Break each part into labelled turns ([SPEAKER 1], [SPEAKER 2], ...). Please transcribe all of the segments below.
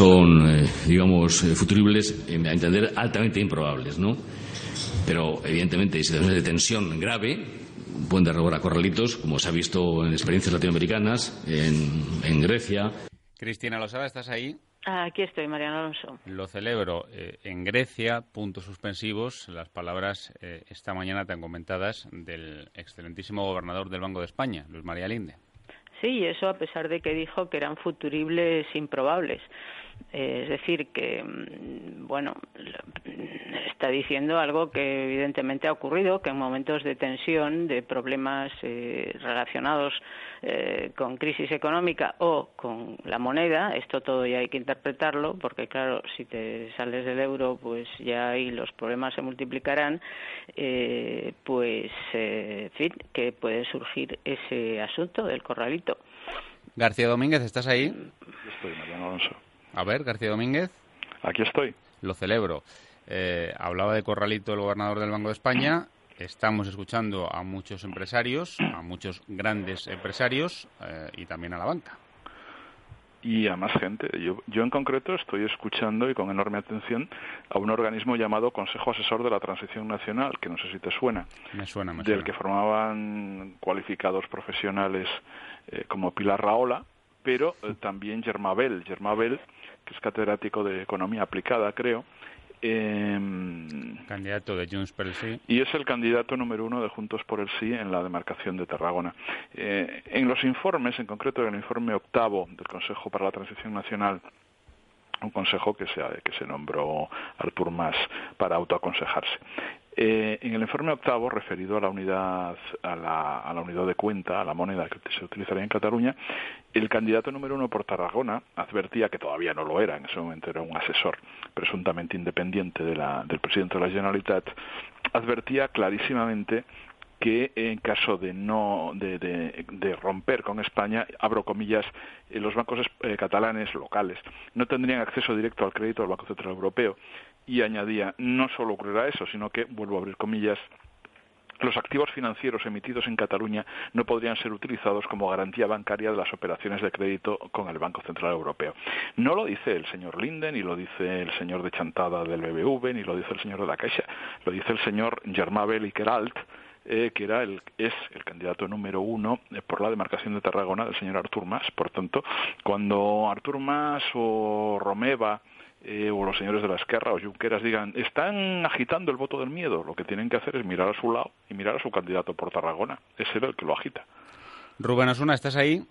[SPEAKER 1] son, eh, digamos, eh, futuribles, a entender, altamente improbables, ¿no? Pero, evidentemente, hay situaciones de tensión grave pueden derrobar a corralitos, como se ha visto en experiencias latinoamericanas, en, Grecia.
[SPEAKER 2] Cristina Losada, ¿estás ahí?
[SPEAKER 3] Aquí estoy, Mariano Alonso.
[SPEAKER 2] Lo celebro. en Grecia, puntos suspensivos, las palabras esta mañana tan comentadas del excelentísimo gobernador del Banco de España, Luis María Linde.
[SPEAKER 3] Sí, y eso a pesar de que dijo que eran futuribles improbables. Eh, es decir, que, mm, bueno, está diciendo algo que evidentemente ha ocurrido, que en momentos de tensión, de problemas eh, relacionados eh, con crisis económica o con la moneda, esto todo ya hay que interpretarlo, porque claro, si te sales del euro, pues ya ahí los problemas se multiplicarán, pues, en fin, que puede surgir ese asunto del corralito.
[SPEAKER 2] García Domínguez, ¿estás ahí?
[SPEAKER 4] Estoy, Mariano Alonso.
[SPEAKER 2] A ver, García Domínguez.
[SPEAKER 4] Aquí estoy.
[SPEAKER 2] Lo celebro. Eh, hablaba de Corralito, el gobernador del Banco de España. Estamos escuchando a muchos empresarios, a muchos grandes empresarios eh, y también a la banca.
[SPEAKER 4] Y a más gente. Yo, yo en concreto estoy escuchando y con enorme atención a un organismo llamado Consejo Asesor de la Transición Nacional, que no sé si te suena.
[SPEAKER 2] Me suena, me
[SPEAKER 4] suena. Del que formaban cualificados profesionales eh, como Pilar Raola, pero también Germabel. Germabel que es catedrático de Economía Aplicada, creo.
[SPEAKER 2] Em, candidato de Junts por el Sí.
[SPEAKER 4] Y es el candidato número uno de Juntos por el Sí en la demarcación de Tarragona. Eh, en los informes, en concreto en el informe octavo del Consejo para la Transición Nacional, un consejo que se, que se nombró Artur Mas para autoaconsejarse. Eh, en el informe octavo, referido a la unidad a la, unidad de cuenta, a la moneda que se utilizaría en Cataluña, el candidato número uno por Tarragona advertía que todavía no lo era, en ese momento era un asesor presuntamente independiente de la, del presidente de la Generalitat, advertía clarísimamente que en caso de no de, de, romper con España, abro comillas, eh, los bancos eh, catalanes locales no tendrían acceso directo al crédito del Banco Central Europeo y añadía no solo ocurrirá eso, sino que vuelvo a abrir comillas los activos financieros emitidos en Cataluña no podrían ser utilizados como garantía bancaria de las operaciones de crédito con el Banco Central Europeo. No lo dice el señor Linden, ni lo dice el señor de Chantada del BBV, ni lo dice el señor de la Caixa, lo dice el señor Germabel y eh, que era el, es el candidato número uno eh, por la demarcación de Tarragona del señor Artur Mas. Por tanto, cuando Artur Mas o Romeva eh, o los señores de la Esquerra o Junqueras digan están agitando el voto del miedo, lo que tienen que hacer es mirar a su lado y mirar a su candidato por Tarragona. Es él el que lo agita.
[SPEAKER 2] Rubén Osuna, ¿estás ahí?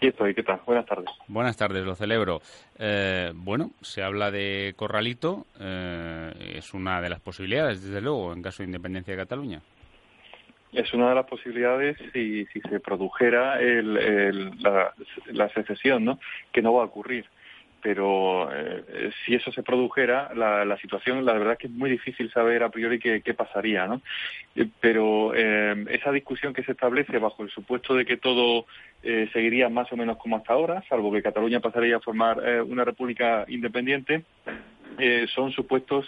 [SPEAKER 5] Sí, estoy. ¿Qué tal? Buenas tardes.
[SPEAKER 2] Buenas tardes, lo celebro. Eh, bueno, se habla de Corralito. Eh, es una de las posibilidades, desde luego, en caso de independencia de Cataluña.
[SPEAKER 5] Es una de las posibilidades si, si se produjera la, la secesión, ¿no? Que no va a ocurrir pero eh, si eso se produjera, la, la, situación, la verdad es que es muy difícil saber a priori qué, qué pasaría, ¿no? Eh, pero eh, esa discusión que se establece bajo el supuesto de que todo seguiría más o menos como hasta ahora, salvo que Cataluña pasaría a formar una república independiente, eh, son supuestos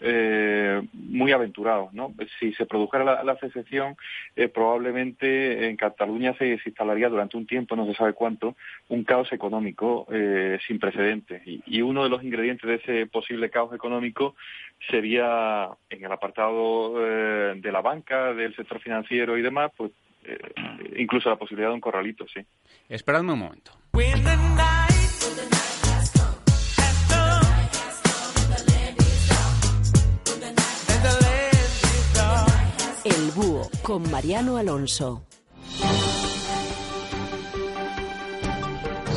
[SPEAKER 5] eh, muy aventurados. ¿no? Si se produjera la, la secesión, eh, probablemente en Cataluña se, instalaría durante un tiempo, no se sabe cuánto, un caos económico sin precedentes. Y, uno de los ingredientes de ese posible caos económico sería en el apartado de la banca, del sector financiero y demás, pues incluso la posibilidad de un corralito, sí.
[SPEAKER 2] Esperadme un momento.
[SPEAKER 6] Con Mariano Alonso.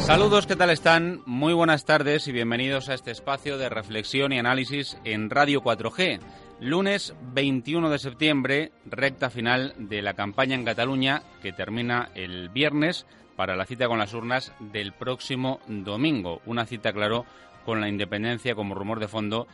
[SPEAKER 2] Saludos, ¿qué tal están? Muy buenas tardes y bienvenidos a este espacio de reflexión y análisis en Radio 4G. Lunes 21 de septiembre, recta final de la campaña en Cataluña que termina el viernes para la cita con las urnas del próximo domingo. Una cita, claro, con la independencia como rumor de fondo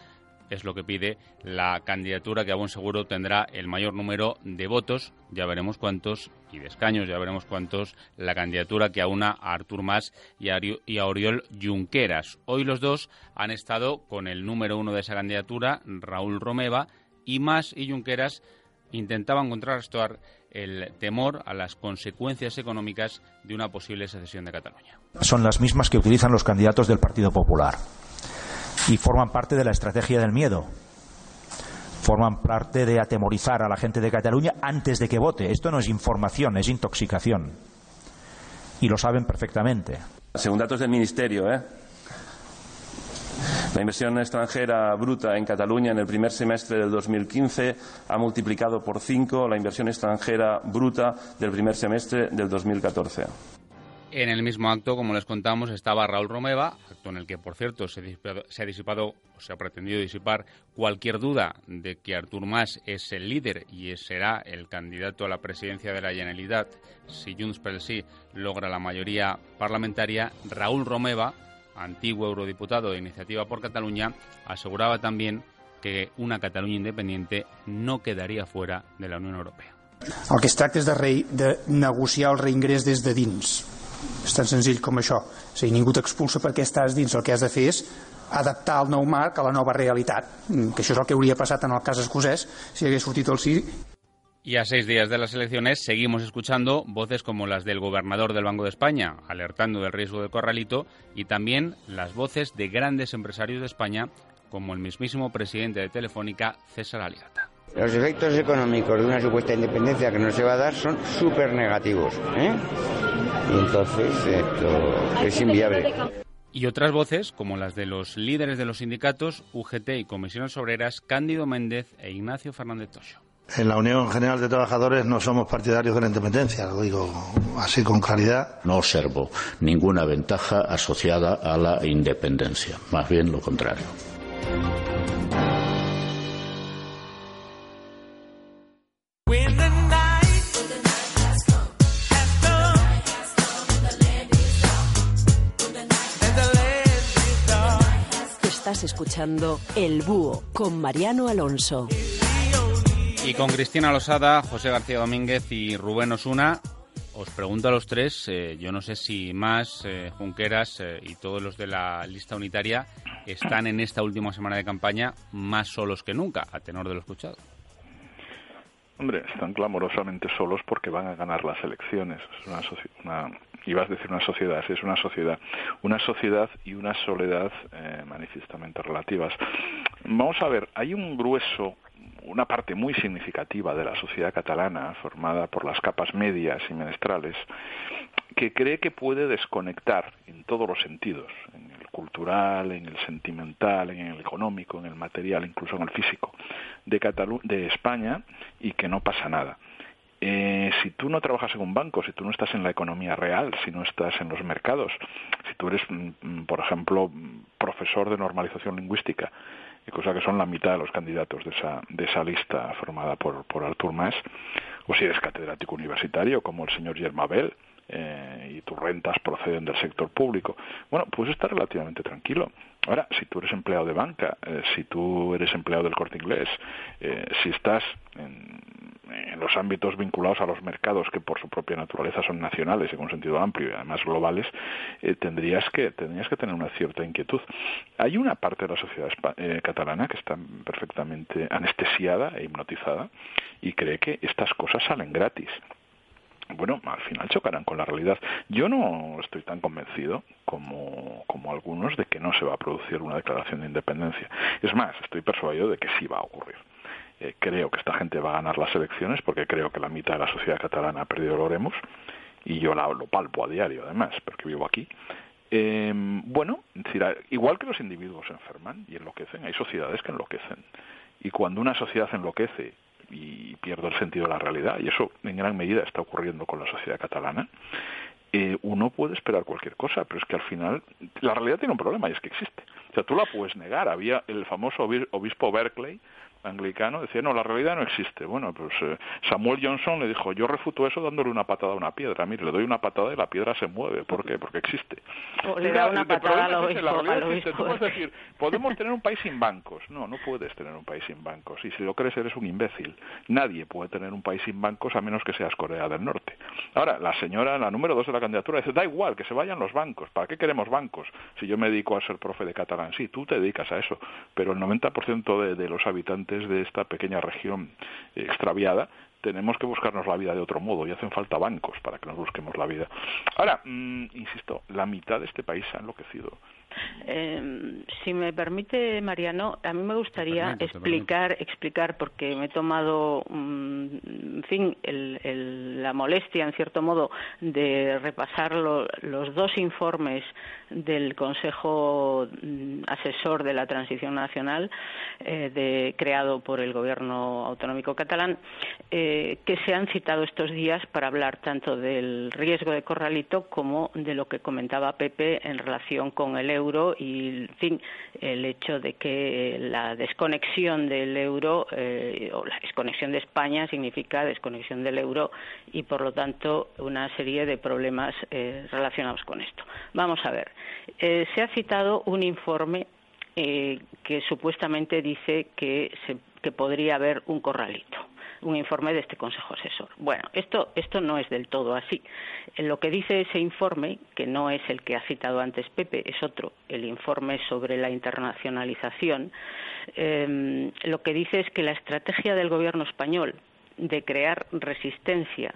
[SPEAKER 2] es lo que pide la candidatura que a buen seguro tendrá el mayor número de votos, ya veremos cuántos, y de escaños, ya veremos cuántos, la candidatura que aúna a Artur Mas y a, Oriol Junqueras. Hoy los dos han estado con el número uno de esa candidatura, Raúl Romeva, y Mas y Junqueras intentaban contrarrestar el temor a las consecuencias económicas de una posible secesión de Cataluña.
[SPEAKER 7] Son las mismas que utilizan los candidatos del Partido Popular y forman parte de la estrategia del miedo. Forman parte de atemorizar a la gente de Cataluña antes de que vote. Esto no es información, es intoxicación. Y lo saben perfectamente.
[SPEAKER 8] Según datos del Ministerio, ¿eh? La inversión extranjera bruta en Cataluña en el primer semestre del 2015 ha multiplicado por cinco la inversión extranjera bruta del primer semestre del 2014.
[SPEAKER 2] En el mismo acto, como les contamos, estaba Raúl Romeva, acto en el que, por cierto, se, ha disipado, o se ha pretendido disipar cualquier duda de que Artur Mas es el líder y será el candidato a la presidencia de la Generalitat si Junts per sí logra la mayoría parlamentaria. Raúl Romeva, antiguo eurodiputado de Iniciativa por Cataluña, aseguraba también que una Cataluña independiente no quedaría fuera de la Unión Europea.
[SPEAKER 9] El que és de, re, de negociar el reingrés des de dins és tan senzill com això. O sigui, ningú t'expulsa perquè estàs dins. El que has de fer és adaptar el nou marc a la nova realitat, mm, que això és el que hauria passat en el cas escocès si hagués sortit el sí
[SPEAKER 2] Y a seis días de las elecciones seguimos escuchando voces como las del gobernador del Banco de España, alertando del riesgo de corralito, y también las voces de grandes empresarios de España, como el mismísimo presidente de Telefónica, César Aliata.
[SPEAKER 10] Los efectos económicos de una supuesta independencia que no se va a dar son súper negativos. ¿eh? Y entonces esto es inviable.
[SPEAKER 2] Y otras voces, como las de los líderes de los sindicatos, UGT y Comisiones Obreras, Cándido Méndez e Ignacio Fernández Tocho.
[SPEAKER 11] En la Unión General de Trabajadores no somos partidarios de la independencia, lo digo así con claridad.
[SPEAKER 12] No observo ninguna ventaja asociada a la independencia, más bien lo contrario.
[SPEAKER 6] Escuchando El Búho con Mariano Alonso.
[SPEAKER 2] Y con Cristina Losada, José García Domínguez y Rubén Osuna, os pregunto a los tres, eh, yo no sé si más eh, Junqueras eh, y todos los de la lista unitaria están en esta última semana de campaña más solos que nunca, a tenor de lo escuchado.
[SPEAKER 4] Hombre, están clamorosamente solos porque van a ganar las elecciones. Es una, una ibas a decir una sociedad, sí es una sociedad, una sociedad y una soledad eh, manifiestamente relativas. Vamos a ver, hay un grueso una parte muy significativa de la sociedad catalana, formada por las capas medias y menestrales, que cree que puede desconectar en todos los sentidos, cultural, en el sentimental, en el económico, en el material, incluso en el físico, de, de España y que no pasa nada. Eh, si tú no trabajas en un banco, si tú no estás en la economía real, si no estás en los mercados, si tú eres, mm, mm, por ejemplo, profesor de normalización lingüística, cosa que son la mitad de los candidatos de esa, de esa lista formada por, por Artur Mas, o si eres catedrático universitario, como el señor Germabel, eh, y tus rentas proceden del sector público, bueno, puedes estar relativamente tranquilo. Ahora, si tú eres empleado de banca, eh, si tú eres empleado del corte inglés, si estás en, los ámbitos vinculados a los mercados que por su propia naturaleza son nacionales en un sentido amplio y además globales, eh, tendrías que tendrías que tener una cierta inquietud. Hay una parte de la sociedad eh, catalana que está perfectamente anestesiada e hipnotizada y cree que estas cosas salen gratis bueno, al final chocarán con la realidad. Yo no estoy tan convencido como, como algunos de que no se va a producir una declaración de independencia. Es más, estoy persuadido de que sí va a ocurrir. Eh, creo que esta gente va a ganar las elecciones porque creo que la mitad de la sociedad catalana ha perdido el Oremos y yo lo palpo a diario además porque vivo aquí. Eh, bueno, igual que los individuos enferman y enloquecen, hay sociedades que enloquecen. Y cuando una sociedad enloquece y pierde el sentido de la realidad, y eso en gran medida está ocurriendo con la sociedad catalana, eh, uno puede esperar cualquier cosa, pero es que al final la realidad tiene un problema y es que existe. O sea, tú la puedes negar. Había el famoso obispo Berkeley anglicano decía, no, la realidad no existe. Bueno, pues eh, Samuel Johnson le dijo, yo refuto eso dándole una patada a una piedra. Mire, le doy una patada y la piedra se mueve. ¿Por qué? Porque existe.
[SPEAKER 3] O le da una patada al obispo.
[SPEAKER 4] Tú puedes decir, podemos tener un país sin bancos. No, no puedes tener un país sin bancos. Y si lo crees, eres un imbécil. Nadie puede tener un país sin bancos a menos que seas Corea del Norte. Ahora, la señora, la número dos de la candidatura, dice, da igual, que se vayan los bancos. ¿Para qué queremos bancos? Si yo me dedico a ser profe de catalán, sí, tú te dedicas a eso. Pero el 90% de, de los habitantes de esta pequeña región extraviada tenemos que buscarnos la vida de otro modo y hacen falta bancos para que nos busquemos la vida. Ahora, mm, insisto, la mitad de este país se ha enloquecido.
[SPEAKER 3] Eh, si me permite, Mariano, a mí me gustaría explicar, explicar, porque me he tomado, mm, en fin, la molestia, en cierto modo, de repasar los dos informes del Consejo mm, Asesor de la Transición Nacional, eh, creado por el Gobierno Autonómico Catalán, eh, que se han citado estos días para hablar tanto del riesgo de corralito como de lo que comentaba Pepe en relación con el euro y, en fin, el hecho de que la desconexión del euro eh, o la desconexión de España significa desconexión del euro y, por lo tanto, una serie de problemas relacionados con esto. Vamos a ver. Eh, se ha citado un informe eh, que supuestamente dice que, podría haber un corralito un informe de este Consejo Asesor. Bueno, esto, esto no es del todo así. Lo que dice ese informe, que no es el que ha citado antes Pepe, es otro, el informe sobre la internacionalización, eh, lo que dice es que la estrategia del Gobierno español de crear resistencia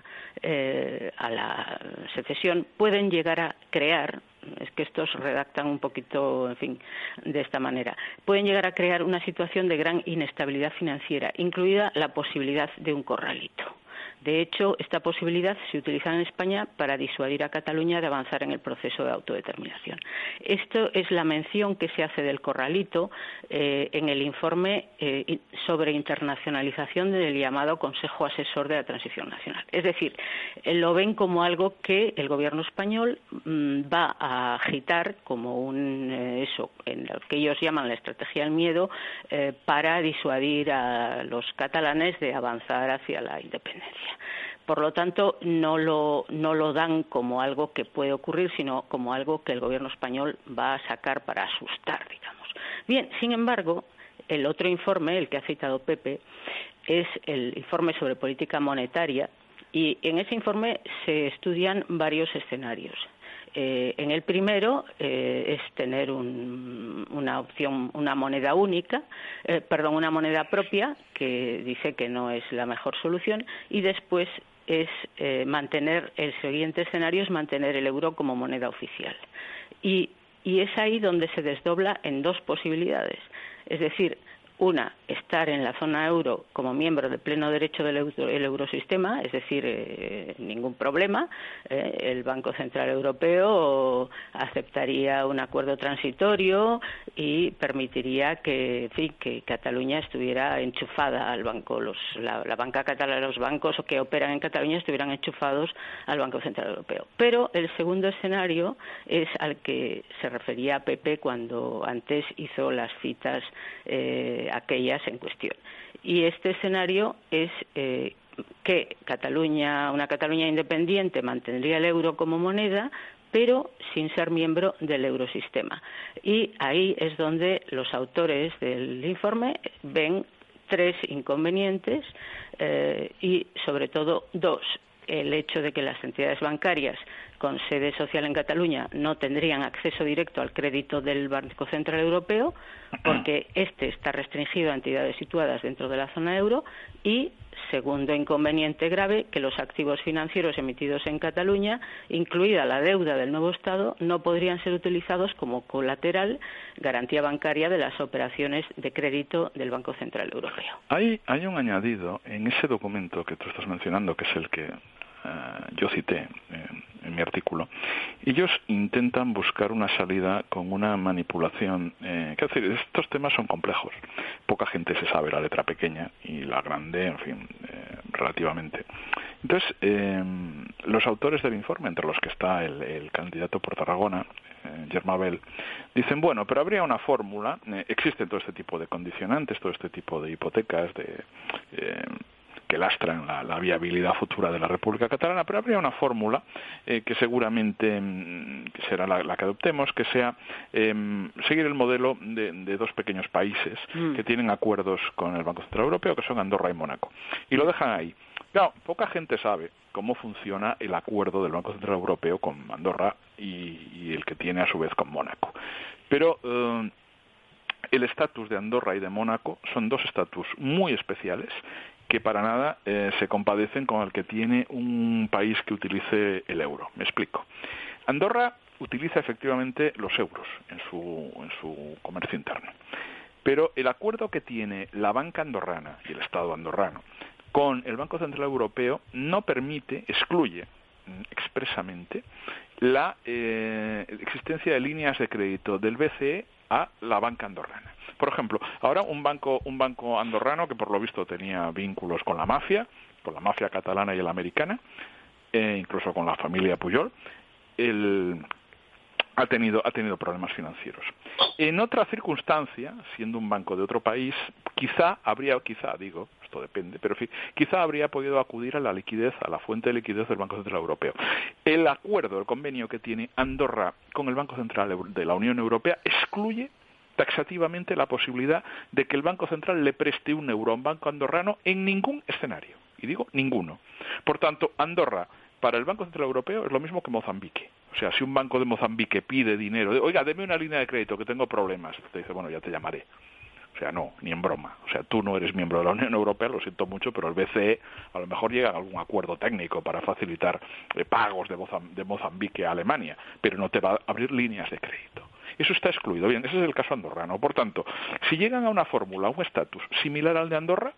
[SPEAKER 3] a la secesión pueden llegar a crear es que estos redactan un poquito, en fin, de esta manera. Pueden llegar a crear una situación de gran inestabilidad financiera, incluida la posibilidad de un corralito. De hecho, esta posibilidad se utiliza en España para disuadir a Cataluña de avanzar en el proceso de autodeterminación. Esto es la mención que se hace del corralito eh, en el informe eh, sobre internacionalización del llamado Consejo Asesor de la Transición Nacional. Es decir, eh, lo ven como algo que el Gobierno español mm, va a agitar como un eso, en lo que ellos llaman la estrategia del miedo, para disuadir a los catalanes de avanzar hacia la independencia. Por lo tanto, no lo, no lo dan como algo que puede ocurrir, sino como algo que el Gobierno español va a sacar para asustar, digamos. Bien, sin embargo, el otro informe, el que ha citado Pepe, es el informe sobre política monetaria y en ese informe se estudian varios escenarios. Eh, en el primero eh, es tener una opción, una moneda única, eh, perdón, una moneda propia, que dice que no es la mejor solución, y después es mantener, el siguiente escenario es mantener el euro como moneda oficial. Y, y es ahí donde se desdobla en dos posibilidades. Es decir, una, estar en la zona euro como miembro de pleno derecho del eurosistema, es decir, eh, ningún problema. Eh, el Banco Central Europeo aceptaría un acuerdo transitorio y permitiría que, que Cataluña estuviera enchufada al banco, la, la, banca catalana, los bancos que operan en Cataluña estuvieran enchufados al Banco Central Europeo. Pero el segundo escenario es al que se refería Pepe cuando antes hizo las citas. Eh, aquellas en cuestión. Y este escenario es eh, que Cataluña, una Cataluña independiente mantendría el euro como moneda, pero sin ser miembro del eurosistema. Y ahí es donde los autores del informe ven tres inconvenientes eh, y, sobre todo, dos. El hecho de que las entidades bancarias con sede social en Cataluña no tendrían acceso directo al crédito del Banco Central Europeo porque este está restringido a entidades situadas dentro de la zona euro y segundo inconveniente grave que los activos financieros emitidos en Cataluña, incluida la deuda del nuevo Estado, no podrían ser utilizados como colateral garantía bancaria de las operaciones de crédito del Banco Central Europeo.
[SPEAKER 4] Hay, hay un añadido en ese documento que tú estás mencionando, que es el que eh, yo cité en mi artículo, ellos intentan buscar una salida con una manipulación. Eh, decir, estos temas son complejos. Poca gente se sabe la letra pequeña y la grande, en fin, eh, relativamente. Entonces, eh, los autores del informe, entre los que está el, candidato por Tarragona, Germabel, dicen, bueno, pero habría una fórmula, existe todo este tipo de condicionantes, todo este tipo de hipotecas, de que lastran la, viabilidad futura de la República Catalana, pero habría una fórmula eh, que seguramente mm, será la, que adoptemos, que sea em, seguir el modelo de, dos pequeños países mm. que tienen acuerdos con el Banco Central Europeo, que son Andorra y Mónaco. Y lo dejan ahí. Claro, poca gente sabe cómo funciona el acuerdo del Banco Central Europeo con Andorra y, el que tiene a su vez con Mónaco. Pero eh, el estatus de Andorra y de Mónaco son dos estatus muy especiales que para nada eh, se compadecen con el que tiene un país que utilice el euro. Me explico. Andorra utiliza efectivamente los euros en su, en su comercio interno. Pero el acuerdo que tiene la banca andorrana y el Estado andorrano con el Banco Central Europeo no permite, excluye mm, expresamente la eh, existencia de líneas de crédito del BCE a la banca andorrana. Por ejemplo, ahora un banco, un banco andorrano que por lo visto tenía vínculos con la mafia, con la mafia catalana y la americana, e incluso con la familia Puyol, el, ha tenido, ha tenido problemas financieros. En otra circunstancia, siendo un banco de otro país, quizá habría, quizá digo, esto depende, pero quizá habría podido acudir a la liquidez, a la fuente de liquidez del Banco Central Europeo. El acuerdo, el convenio que tiene Andorra con el Banco Central de la Unión Europea excluye taxativamente la posibilidad de que el Banco Central le preste un euro a un banco andorrano en ningún escenario. Y digo ninguno. Por tanto, Andorra para el Banco Central Europeo es lo mismo que Mozambique. O sea, si un banco de Mozambique pide dinero, oiga, deme una línea de crédito que tengo problemas, te dice, bueno, ya te llamaré. O sea, no, ni en broma. O sea, tú no eres miembro de la Unión Europea, lo siento mucho, pero el BCE a lo mejor llega a algún acuerdo técnico para facilitar eh, pagos de, Mozambique a Alemania, pero no te va a abrir líneas de crédito. Eso está excluido. Bien, ese es el caso andorrano. Por tanto, si llegan a una fórmula, a un estatus similar al de Andorra,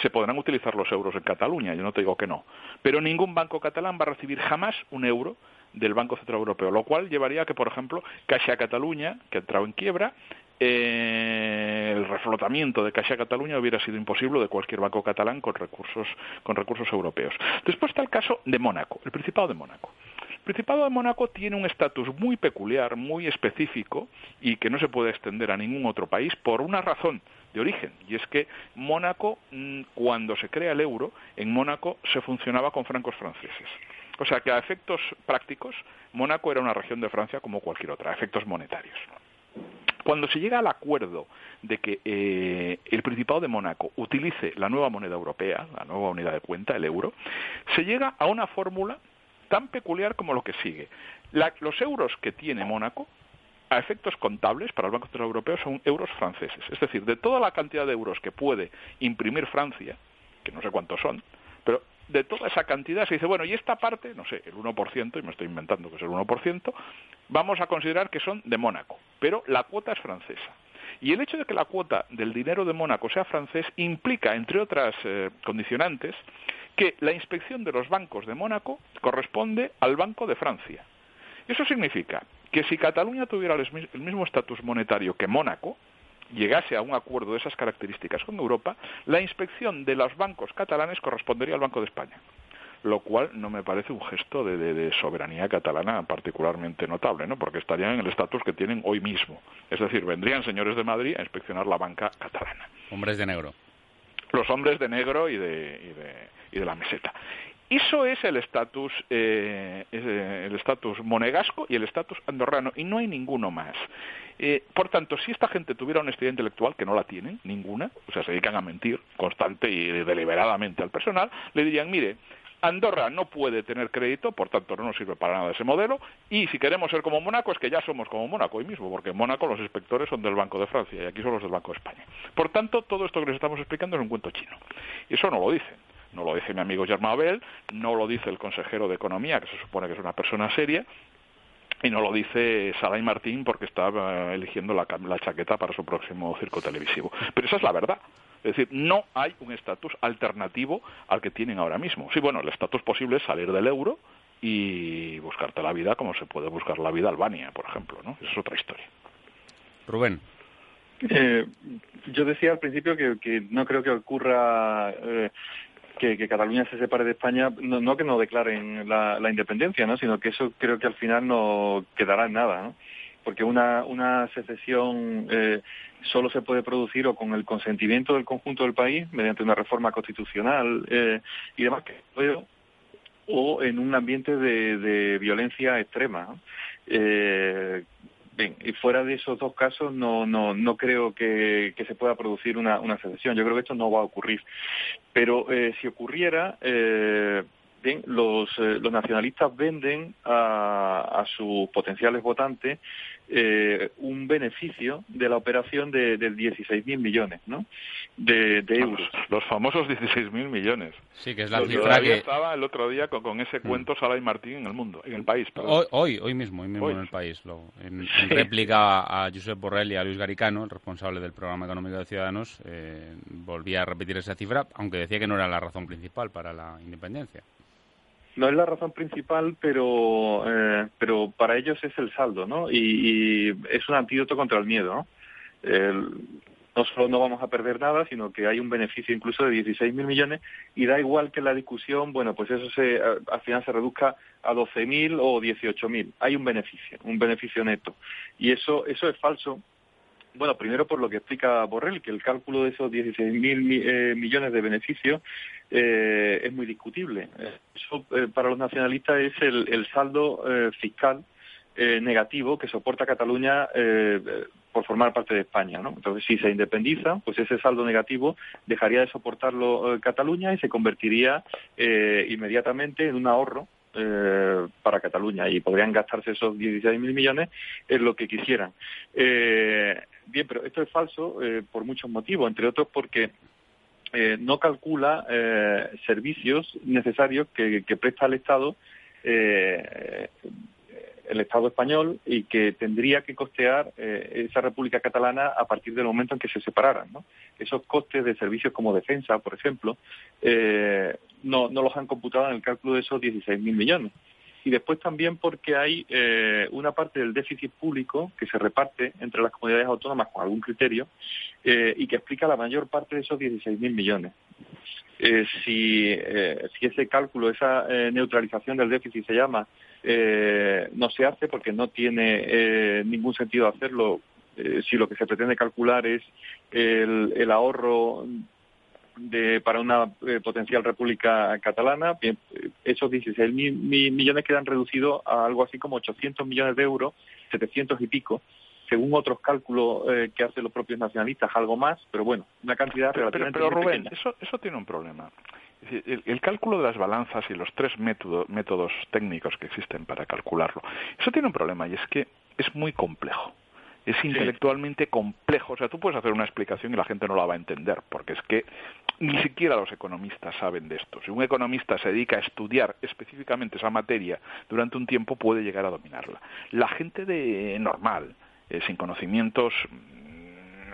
[SPEAKER 4] se podrán utilizar los euros en Cataluña, yo no te digo que no, pero ningún banco catalán va a recibir jamás un euro del Banco Central Europeo, lo cual llevaría a que, por ejemplo, Caixa Cataluña, que ha entrado en quiebra, eh, el reflotamiento de Caixa Cataluña hubiera sido imposible de cualquier banco catalán con recursos, con recursos europeos. Después está el caso de Mónaco, el Principado de Mónaco. El Principado de Mónaco tiene un estatus muy peculiar, muy específico y que no se puede extender a ningún otro país por una razón de origen, y es que Mónaco, mm, cuando se crea el euro, en Mónaco se funcionaba con francos franceses. O sea que a efectos prácticos, Mónaco era una región de Francia como cualquier otra, a efectos monetarios. Cuando se llega al acuerdo de que eh, el Principado de Mónaco utilice la nueva moneda europea, la nueva unidad de cuenta, el euro, se llega a una fórmula tan peculiar como lo que sigue. los euros que tiene Mónaco a efectos contables para el Banco Central Europeo son euros franceses. Es decir, de toda la cantidad de euros que puede imprimir Francia, que no sé cuántos son, pero de toda esa cantidad se dice, bueno, y esta parte, no sé, el 1%, y me estoy inventando que es el 1%, vamos a considerar que son de Mónaco, pero la cuota es francesa. Y el hecho de que la cuota del dinero de Mónaco sea francés implica, entre otras eh, condicionantes, que la inspección de los bancos de Mónaco corresponde al Banco de Francia. Eso significa que si Cataluña tuviera el mismo estatus monetario que Mónaco, llegase a un acuerdo de esas características con Europa, la inspección de los bancos catalanes correspondería al Banco de España lo cual no me parece un gesto de, soberanía catalana particularmente notable, ¿no? porque estarían en el estatus que tienen hoy mismo. Es decir, vendrían señores de Madrid a inspeccionar la banca catalana.
[SPEAKER 2] Hombres de negro.
[SPEAKER 4] Los hombres de negro y de, y de la meseta. Eso es el estatus eh, eh, el estatus monegasco y el estatus andorrano y no hay ninguno más. Eh, por tanto, si esta gente tuviera honestidad intelectual, que no la tienen, ninguna, o sea, se dedican a mentir constante y deliberadamente al personal, le dirían, mire, Andorra no puede tener crédito, por tanto no nos sirve para nada ese modelo, y si queremos ser como Mónaco es que ya somos como Mónaco hoy mismo, porque en Mónaco los inspectores son del Banco de Francia y aquí son los del Banco de España. Por tanto, todo esto que les estamos explicando es un cuento chino. Y eso no lo dicen. No lo dice mi amigo Germán Abel, no lo dice el consejero de Economía, que se supone que es una persona seria, y no lo dice Saray Martín porque está eh, eligiendo la, chaqueta para su próximo circo televisivo. Pero esa es la verdad. Es decir, no hay un estatus alternativo al que tienen ahora mismo. Sí, bueno, el estatus posible es salir del euro y buscarte la vida como se puede buscar la vida Albania, por ejemplo, ¿no? Esa es otra historia.
[SPEAKER 2] Rubén.
[SPEAKER 5] Eh, yo decía al principio que, no creo que ocurra eh, que, Cataluña se separe de España, no, que no declaren la, independencia, ¿no? sino que eso creo que al final no quedará en nada, porque una, una secesión eh, solo se puede producir o con el consentimiento del conjunto del país, mediante una reforma constitucional eh, y demás, que o en un ambiente de, violencia extrema. Eh, y fuera de esos dos casos no, no, no creo que, se pueda producir una, una secesión. Yo creo que esto no va a ocurrir. Pero eh, si ocurriera, eh, bien, los, eh, los nacionalistas venden a, a sus potenciales votantes eh, un beneficio de la operación de, de 16.000 millones ¿no? de, euros.
[SPEAKER 4] Los, famosos 16.000 millones.
[SPEAKER 2] Sí, que es la cifra que...
[SPEAKER 4] estaba el otro día con, ese mm. cuento Sala y Martín en el mundo, en el país.
[SPEAKER 2] Hoy, hoy, mismo, hoy mismo en el país. Lo, en, réplica a Josep Borrell y a Luis Garicano, el responsable del programa económico de Ciudadanos, eh, volvía a repetir esa cifra, aunque decía que no era la razón principal para la independencia.
[SPEAKER 5] No es la razón principal, pero, eh, pero para ellos es el saldo, ¿no? Y, es un antídoto contra el miedo, ¿no? no solo no vamos a perder nada, sino que hay un beneficio incluso de 16.000 millones y da igual que la discusión, bueno, pues eso se, al final se reduzca a 12.000 o 18.000. Hay un beneficio, un beneficio neto. Y eso, eso es falso bueno, primero por lo que explica Borrell, que el cálculo de esos 16.000 eh, millones de beneficios eh, es muy discutible. Eso eh, para los nacionalistas es el, saldo fiscal negativo que soporta Cataluña por formar parte de España. ¿no? Entonces, si se independiza, pues ese saldo negativo dejaría de soportarlo Cataluña y se convertiría inmediatamente en un ahorro eh, para Cataluña y podrían gastarse esos 16.000 millones en lo que quisieran. Eh, bien, pero esto es falso eh, por muchos motivos, entre otros porque no calcula servicios necesarios que, que, presta el Estado el Estado español y que tendría que costear eh, esa República Catalana a partir del momento en que se separaran. Esos costes de servicios como defensa, por ejemplo, eh, no, no los han computado en el cálculo de esos 16.000 millones. Y después también porque hay eh, una parte del déficit público que se reparte entre las comunidades autónomas con algún criterio y que explica la mayor parte de esos 16.000 millones. si, si ese cálculo, esa neutralización del déficit se llama eh, no se hace porque no tiene eh, ningún sentido hacerlo eh, si lo que se pretende calcular es el, ahorro de, para una potencial república catalana, bien, esos 16.000 millones quedan reducidos a algo así como 800 millones de euros, 700 y pico, según otros cálculos que hacen los propios nacionalistas, algo más, pero bueno, una cantidad relativamente
[SPEAKER 4] pero, pero Rubén, Eso, eso tiene un problema. El, cálculo de las balanzas y los tres métodos técnicos que existen para calcularlo, eso tiene un problema y es que es muy complejo. Es intelectualmente complejo. O sea, tú puedes hacer una explicación y la gente no la va a entender, porque es que ni siquiera los economistas saben de esto. Si un economista se dedica a estudiar específicamente esa materia durante un tiempo, puede llegar a dominarla. La gente de normal, eh, sin conocimientos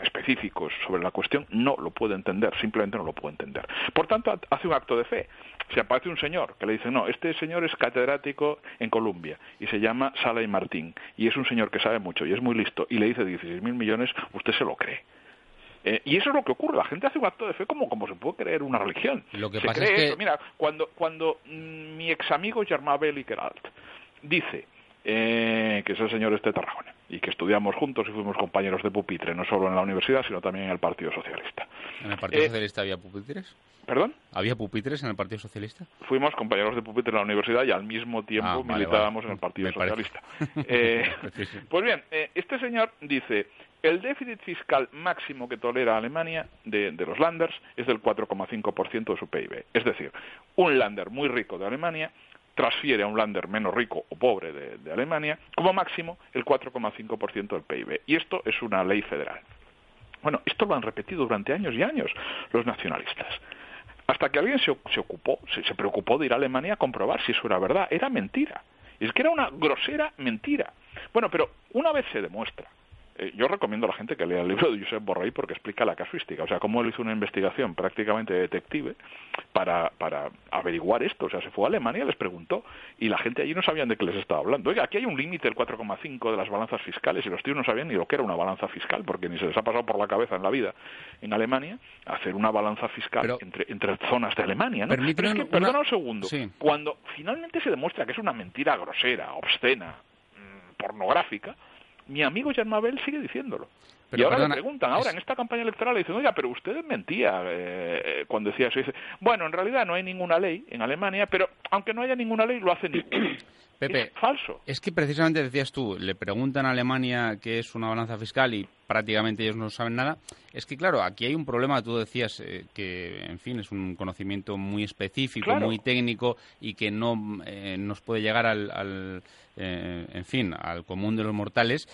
[SPEAKER 4] específicos sobre la cuestión, no lo puede entender, simplemente no lo puede entender. Por tanto, hace un acto de fe. Si aparece un señor que le dice, no, este señor es catedrático en Colombia y se llama Sala y Martín y es un señor que sabe mucho y es muy listo y le dice 16.000 mil millones, usted se lo cree. Eh, y eso es lo que ocurre. La gente hace un acto de fe como, como se puede creer una religión.
[SPEAKER 2] Lo que
[SPEAKER 4] se
[SPEAKER 2] pasa
[SPEAKER 4] cree
[SPEAKER 2] es que...
[SPEAKER 4] eso. Mira, cuando, cuando mm, mi ex amigo Germán Geralt dice eh, que es el señor este Tarragona, y que estudiamos juntos y fuimos compañeros de pupitre, no solo en la universidad, sino también en el Partido Socialista.
[SPEAKER 2] ¿En el Partido eh, Socialista había pupitres?
[SPEAKER 4] ¿Perdón?
[SPEAKER 2] ¿Había pupitres en el Partido Socialista?
[SPEAKER 4] Fuimos compañeros de pupitre en la universidad y al mismo tiempo ah, militábamos en el Partido Socialista. Eh, pues bien, este señor dice, el déficit fiscal máximo que tolera Alemania de, de los landers es del 4,5% de su PIB. Es decir, un lander muy rico de Alemania transfiere a un lander menos rico o pobre de, Alemania como máximo el 4,5% del PIB. Y esto es una ley federal. Bueno, esto lo han repetido durante años y años los nacionalistas. Hasta que alguien se, ocupó, se, se preocupó de ir a Alemania a comprobar si eso era verdad. Era mentira. Es que era una grosera mentira. Bueno, pero una vez se demuestra eh, yo recomiendo a la gente que lea el libro de Josep Borrell porque explica la casuística, o sea, cómo él hizo una investigación prácticamente detective para, para averiguar esto. O sea, se fue a Alemania, les preguntó, y la gente allí no sabían de qué les estaba hablando. Oiga, aquí hay un límite del 4,5 de las balanzas fiscales, y los tíos no sabían ni lo que era una balanza fiscal, porque ni se les ha pasado por la cabeza en la vida en Alemania hacer una balanza fiscal entre, entre zonas de Alemania. ¿no? Pero es que, perdona un segundo, cuando finalmente se demuestra que es una mentira grosera, obscena, mm, pornográfica, mi amigo Jan Mabel sigue diciéndolo. Y ahora le preguntan, ahora en esta campaña electoral le dicen, oiga, pero usted mentía eh, cuando decía eso. dice, bueno, en realidad no hay ninguna ley en Alemania, pero aunque no haya ninguna ley, lo hacen
[SPEAKER 2] Pepe,
[SPEAKER 4] es falso.
[SPEAKER 2] Es que precisamente decías tú, le preguntan a Alemania qué es una balanza fiscal y prácticamente ellos no saben nada. Es que, claro, aquí hay un problema, tú decías eh, que, en fin, es un conocimiento muy específico, muy técnico y que no eh, nos puede llegar al, eh, en fin, al común de los mortales.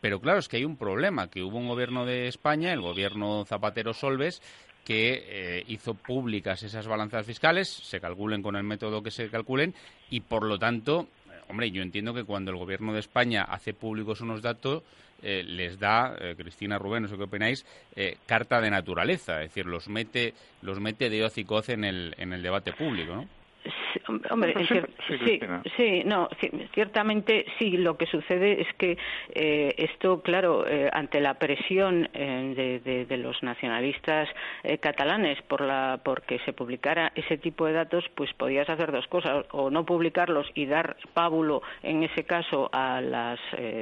[SPEAKER 2] Pero, claro, es que hay un problema, que hubo un gobierno de España, el gobierno Zapatero Solves, que hizo públicas esas balanzas fiscales, se calculen con el método que se calculen y, por lo tanto, hombre, yo entiendo que cuando el gobierno de España hace públicos unos datos, eh, les da, eh, Cristina Rubén, no sé qué opináis, eh, carta de naturaleza, es decir, los mete, los mete de hoz y coz en el, en el debate público, ¿no?
[SPEAKER 3] Hombre, sí, sí, no, ciertamente sí. Lo que sucede es que eh, esto, claro, eh, ante la presión eh, de, los nacionalistas catalanes por la, porque se publicara ese tipo de datos, pues podías hacer dos cosas: o no publicarlos y dar pábulo, en ese caso, a las,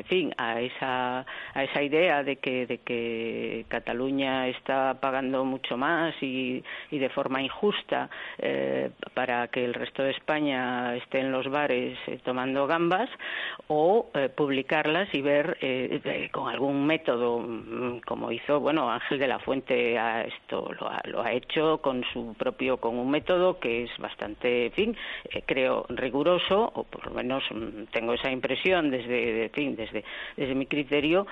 [SPEAKER 3] fin, a esa, a esa idea de que, de que Cataluña está pagando mucho más y, y de forma injusta para que el resto de España esté en los bares eh, tomando gambas o eh, publicarlas y ver eh, con algún método mm, como hizo bueno Ángel de la Fuente a esto lo ha, lo ha, hecho con su propio con un método que es bastante en fin creo riguroso o por lo menos mm, tengo esa impresión desde fin desde desde mi criterio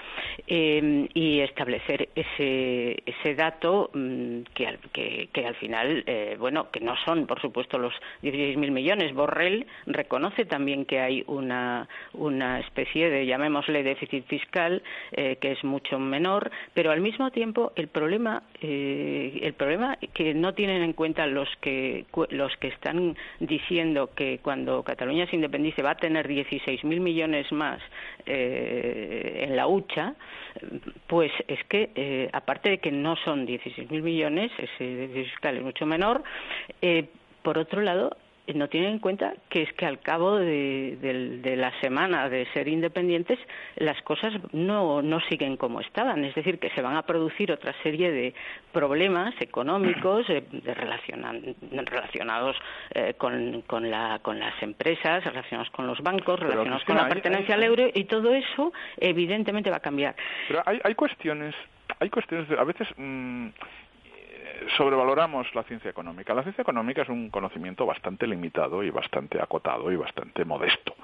[SPEAKER 3] y establecer ese ese dato mm, que, que, que al final bueno que no son por supuesto los 16.000 millones. Borrell reconoce también que hay una, una especie de, llamémosle, déficit fiscal eh, que es mucho menor, pero al mismo tiempo el problema, eh, el problema que no tienen en cuenta los que, los que están diciendo que cuando Cataluña se independice va a tener 16.000 millones más eh, en la hucha, pues es que, aparte de que no son 16.000 millones, ese déficit fiscal es mucho menor, por otro lado, no tienen en cuenta que es que al cabo de, la semana de ser independientes las cosas no, no siguen como estaban, es decir, que se van a producir otra serie de problemas económicos eh, relacionados eh, con, con, la, con las empresas, relacionados con los bancos, relacionados con la pertenencia al euro y todo eso evidentemente va a cambiar.
[SPEAKER 4] Pero hay, hay cuestiones, hay cuestiones, a veces mm, sobrevaloramos la ciencia económica. La ciencia económica es un conocimiento bastante limitado y bastante acotado y bastante modesto.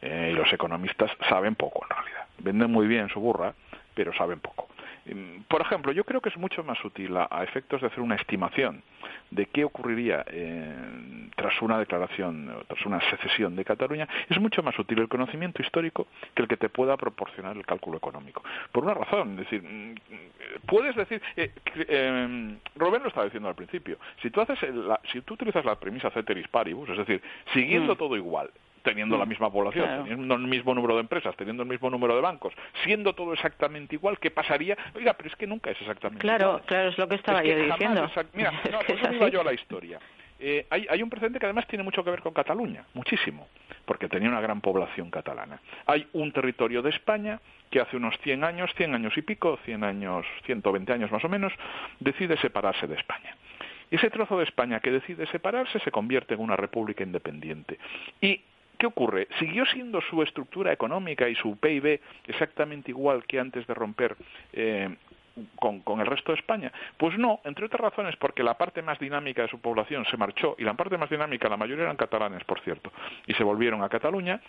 [SPEAKER 4] Eh, y los economistas saben poco en realidad. Venden muy bien su burra, pero saben poco. Em, por ejemplo, yo creo que es mucho más útil a, efectos de hacer una estimación de qué ocurriría eh, tras una declaración, tras una secesión de Cataluña, es mucho más útil el conocimiento histórico que el que te pueda proporcionar el cálculo económico. Por una razón, es decir, mm, puedes decir, eh, eh, lo estaba diciendo al principio, si tú haces, si tú utilizas la premisa ceteris paribus, es decir, siguiendo mm. todo igual, teniendo la mm. misma población, teniendo el mismo número de empresas, teniendo el mismo número de bancos, siendo todo exactamente igual, ¿qué pasaría? Oiga, pero es que nunca es exactamente
[SPEAKER 3] claro,
[SPEAKER 4] igual.
[SPEAKER 3] Claro, es lo que estaba yo diciendo.
[SPEAKER 4] Mira, no, por eso iba yo a la historia. Eh, hay, hay, un precedente que además tiene mucho que ver con Cataluña, muchísimo, porque tenía una gran población catalana. Hay un territorio de España que hace unos 100 años, 100 años y pico, 100 años, 120 años más o menos, decide separarse de España. Y ese trozo de España que decide separarse se convierte en una república independiente. Y ¿Qué ocurre? ¿Siguió siendo su estructura económica y su PIB exactamente igual que antes de romper eh, con, con, el resto de España? Pues no, entre otras razones porque la parte más dinámica de su población se marchó y la parte más dinámica, la mayoría eran catalanes, por cierto, y se volvieron a Cataluña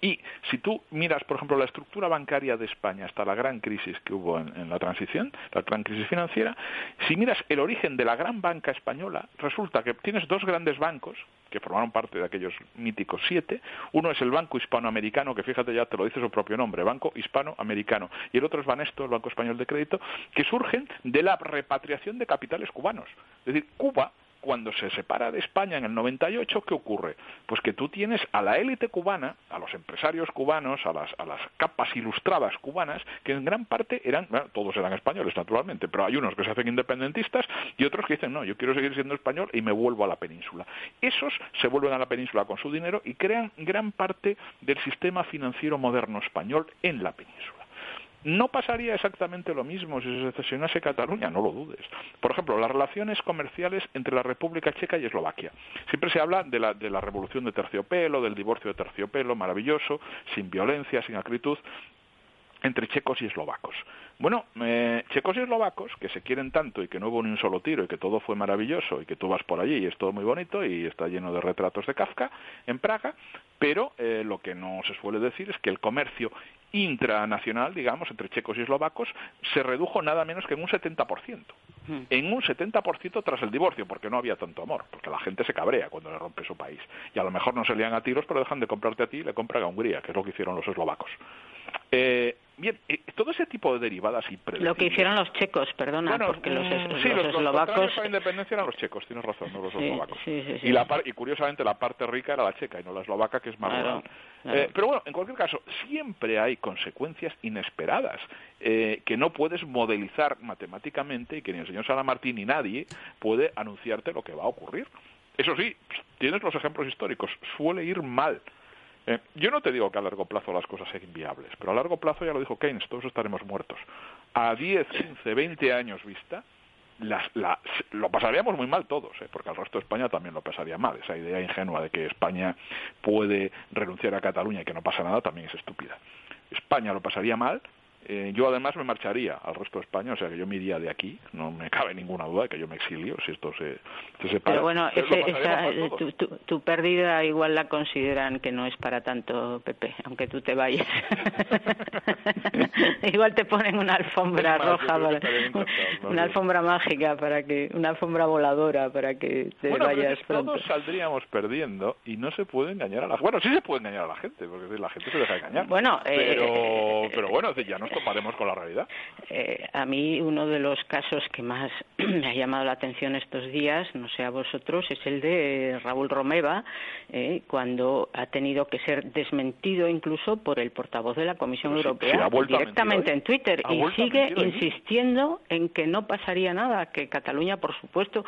[SPEAKER 4] y si tú miras, por ejemplo, la estructura bancaria de España hasta la gran crisis que hubo en, la transición, la gran crisis financiera, si miras el origen de la gran banca española, resulta que tienes dos grandes bancos que formaron parte de aquellos míticos siete. Uno es el Banco Hispanoamericano, que fíjate ya te lo dice su propio nombre, Banco Hispanoamericano. Y el otro es Banesto, el Banco Español de Crédito, que surgen de la repatriación de capitales cubanos. Es decir, Cuba cuando se separa de España en el 98, ¿qué ocurre? Pues que tú tienes a la élite cubana, a los empresarios cubanos, a las, a las capas ilustradas cubanas, que en gran parte eran, bueno, todos eran españoles naturalmente, pero hay unos que se hacen independentistas y otros que dicen, no, yo quiero seguir siendo español y me vuelvo a la península. Esos se vuelven a la península con su dinero y crean gran parte del sistema financiero moderno español en la península. No pasaría exactamente lo mismo si se sesionase Cataluña, no lo dudes. Por ejemplo, las relaciones comerciales entre la República Checa y Eslovaquia. Siempre se habla de la, de la revolución de terciopelo, del divorcio de terciopelo, maravilloso, sin violencia, sin acritud entre checos y eslovacos. Bueno, eh, checos y eslovacos que se quieren tanto y que no hubo ni un solo tiro y que todo fue maravilloso y que tú vas por allí y es todo muy bonito y está lleno de retratos de Kafka en Praga, pero eh, lo que no se suele decir es que el comercio intranacional, digamos, entre checos y eslovacos, se redujo nada menos que en un 70%. Hmm. En un 70% tras el divorcio, porque no había tanto amor, porque la gente se cabrea cuando le rompe su país. Y a lo mejor no se lían a tiros, pero dejan de comprarte a ti y le compran a Hungría, que es lo que hicieron los eslovacos. Eh, bien, eh, todo ese tipo de derivadas y
[SPEAKER 3] Lo que hicieron los checos, perdona, porque los,
[SPEAKER 4] mm, sí, los, eslovacos... la independencia eran los checos, tienes razón, no los eslovacos. y, la y curiosamente la parte rica era la checa y no la eslovaca, que es más rural. Eh, pero bueno, en cualquier caso, siempre hay consecuencias inesperadas que no puedes modelizar matemáticamente y que ni el señor Salamartín ni nadie puede anunciarte lo que va a ocurrir. Eso sí, tienes los ejemplos históricos, suele ir mal. Eh, yo no te digo que a largo plazo las cosas sean inviables, pero a largo plazo ya lo dijo Keynes, todos estaremos muertos. A 10, 15, 20 años vista, lo pasaríamos muy mal todos, ¿eh? porque al resto de España también lo pasaría mal. Esa idea ingenua de que España puede renunciar a Cataluña y que no pasa nada también es estúpida. España lo pasaría mal eh, yo además me marcharía al resto de España, o sea que yo me iría de aquí, no me cabe ninguna duda de que yo me exilio si esto se, se separa.
[SPEAKER 3] Pero bueno, tu, tu, pérdida igual la consideran que no es para tanto, Pepe, aunque tú te vayas. igual te ponen una alfombra roja, una alfombra mágica, para que una alfombra voladora para que te vayas pronto.
[SPEAKER 4] Todos saldríamos perdiendo y no se puede engañar a la Bueno, sí se puede engañar a la gente, porque la gente se deja engañar.
[SPEAKER 3] Bueno,
[SPEAKER 4] pero, eh, pero bueno, ya no toparemos con la realidad.
[SPEAKER 3] Eh, a mí uno de los casos que más me ha llamado la atención estos días, no sé a vosotros, es el de Raúl Romeva, eh, cuando ha tenido que ser desmentido incluso por el portavoz de la Comisión Europea directamente en Twitter y sigue insistiendo en que no pasaría nada, que Cataluña, por supuesto,